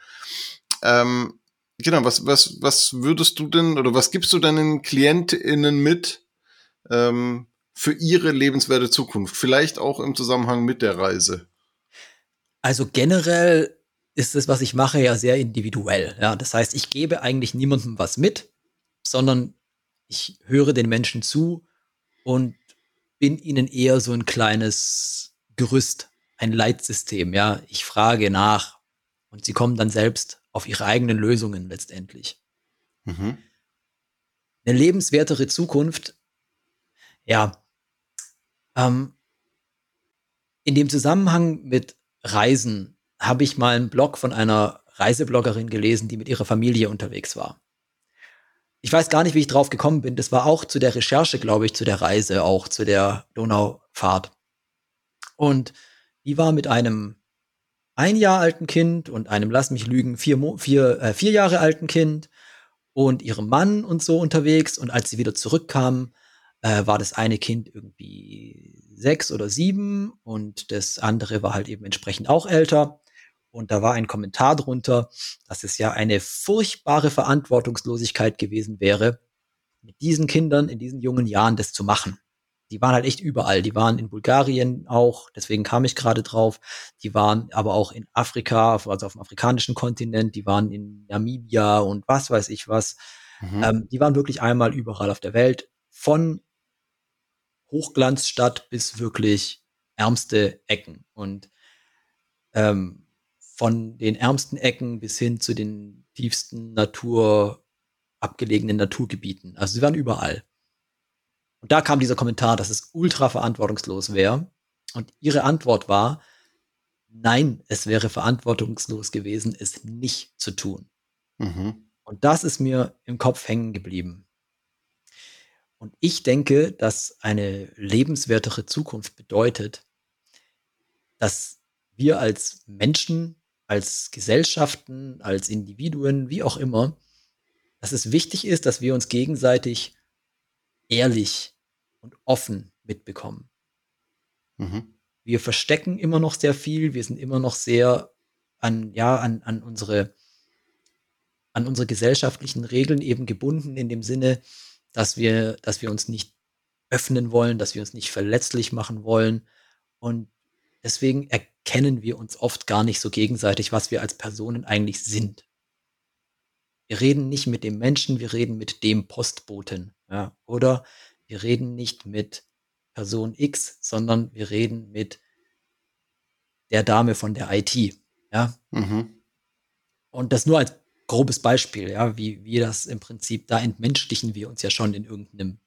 Ähm, Genau, was, was, was würdest du denn oder was gibst du deinen KlientInnen mit ähm, für ihre lebenswerte Zukunft? Vielleicht auch im Zusammenhang mit der Reise. Also generell ist es, was ich mache, ja sehr individuell. Ja, das heißt, ich gebe eigentlich niemandem was mit, sondern ich höre den Menschen zu und bin ihnen eher so ein kleines Gerüst, ein Leitsystem. Ja, ich frage nach und sie kommen dann selbst auf ihre eigenen Lösungen letztendlich. Mhm. Eine lebenswertere Zukunft, ja, ähm, in dem Zusammenhang mit Reisen habe ich mal einen Blog von einer Reisebloggerin gelesen, die mit ihrer Familie unterwegs war. Ich weiß gar nicht, wie ich drauf gekommen bin. Das war auch zu der Recherche, glaube ich, zu der Reise, auch zu der Donaufahrt. Und die war mit einem ein Jahr alten Kind und einem, lass mich lügen, vier, vier, äh, vier Jahre alten Kind und ihrem Mann und so unterwegs. Und als sie wieder zurückkamen, äh, war das eine Kind irgendwie sechs oder sieben und das andere war halt eben entsprechend auch älter. Und da war ein Kommentar drunter, dass es ja eine furchtbare Verantwortungslosigkeit gewesen wäre, mit diesen Kindern in diesen jungen Jahren das zu machen. Die waren halt echt überall. Die waren in Bulgarien auch, deswegen kam ich gerade drauf. Die waren aber auch in Afrika, also auf dem afrikanischen Kontinent. Die waren in Namibia und was weiß ich was. Mhm. Ähm, die waren wirklich einmal überall auf der Welt. Von Hochglanzstadt bis wirklich ärmste Ecken. Und ähm, von den ärmsten Ecken bis hin zu den tiefsten Natur, abgelegenen Naturgebieten. Also sie waren überall. Und da kam dieser Kommentar, dass es ultra verantwortungslos wäre. Und ihre Antwort war, nein, es wäre verantwortungslos gewesen, es nicht zu tun. Mhm. Und das ist mir im Kopf hängen geblieben. Und ich denke, dass eine lebenswertere Zukunft bedeutet, dass wir als Menschen als Gesellschaften, als Individuen, wie auch immer, dass es wichtig ist, dass wir uns gegenseitig ehrlich und offen mitbekommen. Mhm. Wir verstecken immer noch sehr viel, wir sind immer noch sehr an, ja, an, an unsere, an unsere gesellschaftlichen Regeln eben gebunden, in dem Sinne, dass wir, dass wir uns nicht öffnen wollen, dass wir uns nicht verletzlich machen wollen. Und deswegen erkennen kennen wir uns oft gar nicht so gegenseitig, was wir als Personen eigentlich sind. Wir reden nicht mit dem Menschen, wir reden mit dem Postboten. Ja? Oder wir reden nicht mit Person X, sondern wir reden mit der Dame von der IT. Ja? Mhm. Und das nur als grobes Beispiel, ja, wie wir das im Prinzip, da entmenschlichen wir uns ja schon in irgendeinem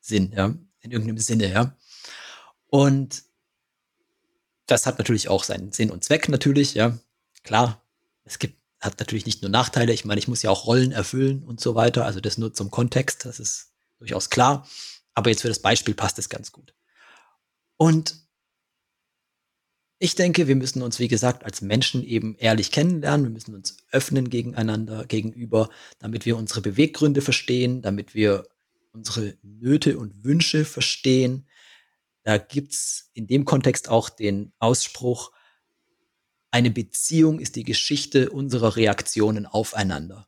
Sinn, ja, in irgendeinem Sinne, ja. Und das hat natürlich auch seinen Sinn und Zweck natürlich, ja. Klar, es gibt, hat natürlich nicht nur Nachteile. Ich meine, ich muss ja auch Rollen erfüllen und so weiter. Also das nur zum Kontext, das ist durchaus klar. Aber jetzt für das Beispiel passt es ganz gut. Und ich denke, wir müssen uns, wie gesagt, als Menschen eben ehrlich kennenlernen. Wir müssen uns öffnen gegeneinander, gegenüber, damit wir unsere Beweggründe verstehen, damit wir unsere Nöte und Wünsche verstehen, da gibt's in dem Kontext auch den Ausspruch, eine Beziehung ist die Geschichte unserer Reaktionen aufeinander.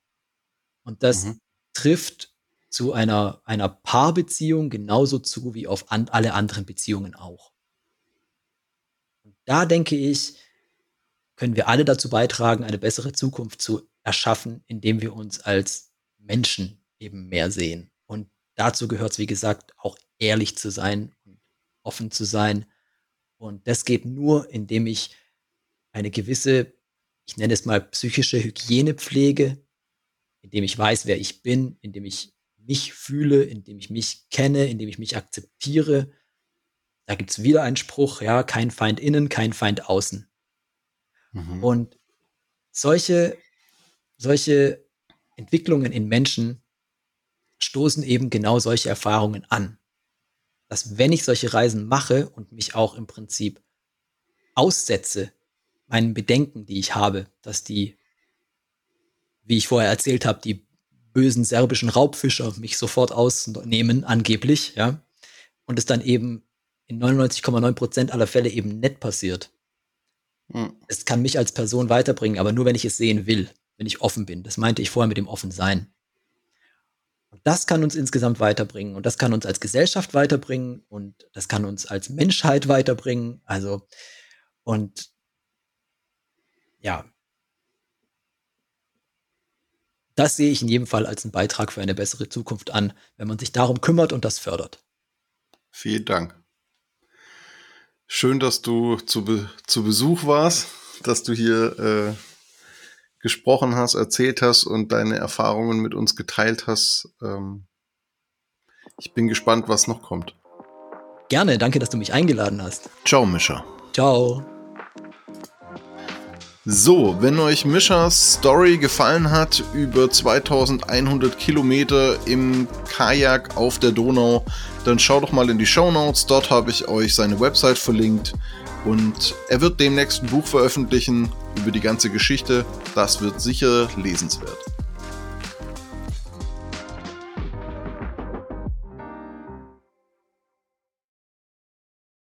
Und das mhm. trifft zu einer, einer Paarbeziehung genauso zu wie auf an, alle anderen Beziehungen auch. Und da denke ich, können wir alle dazu beitragen, eine bessere Zukunft zu erschaffen, indem wir uns als Menschen eben mehr sehen. Und dazu gehört es, wie gesagt, auch ehrlich zu sein offen zu sein. Und das geht nur, indem ich eine gewisse, ich nenne es mal psychische Hygiene pflege, indem ich weiß, wer ich bin, indem ich mich fühle, indem ich mich kenne, indem ich mich akzeptiere. Da gibt es wieder einen Spruch, ja, kein Feind innen, kein Feind außen. Mhm. Und solche, solche Entwicklungen in Menschen stoßen eben genau solche Erfahrungen an dass wenn ich solche Reisen mache und mich auch im Prinzip aussetze, meinen Bedenken, die ich habe, dass die, wie ich vorher erzählt habe, die bösen serbischen Raubfischer mich sofort ausnehmen, angeblich, ja, und es dann eben in 99,9 Prozent aller Fälle eben nett passiert. Hm. Es kann mich als Person weiterbringen, aber nur wenn ich es sehen will, wenn ich offen bin. Das meinte ich vorher mit dem Offensein. Und das kann uns insgesamt weiterbringen und das kann uns als Gesellschaft weiterbringen und das kann uns als Menschheit weiterbringen. Also, und ja, das sehe ich in jedem Fall als einen Beitrag für eine bessere Zukunft an, wenn man sich darum kümmert und das fördert. Vielen Dank. Schön, dass du zu, Be zu Besuch warst, dass du hier äh, gesprochen hast, erzählt hast und deine Erfahrungen mit uns geteilt hast. Ähm, ich bin gespannt, was noch kommt. Gerne, danke, dass du mich eingeladen hast. Ciao, Mischa. Ciao. So, wenn euch Mischas Story gefallen hat über 2100 Kilometer im Kajak auf der Donau, dann schaut doch mal in die Show Notes. Dort habe ich euch seine Website verlinkt und er wird demnächst ein Buch veröffentlichen über die ganze Geschichte. Das wird sicher lesenswert.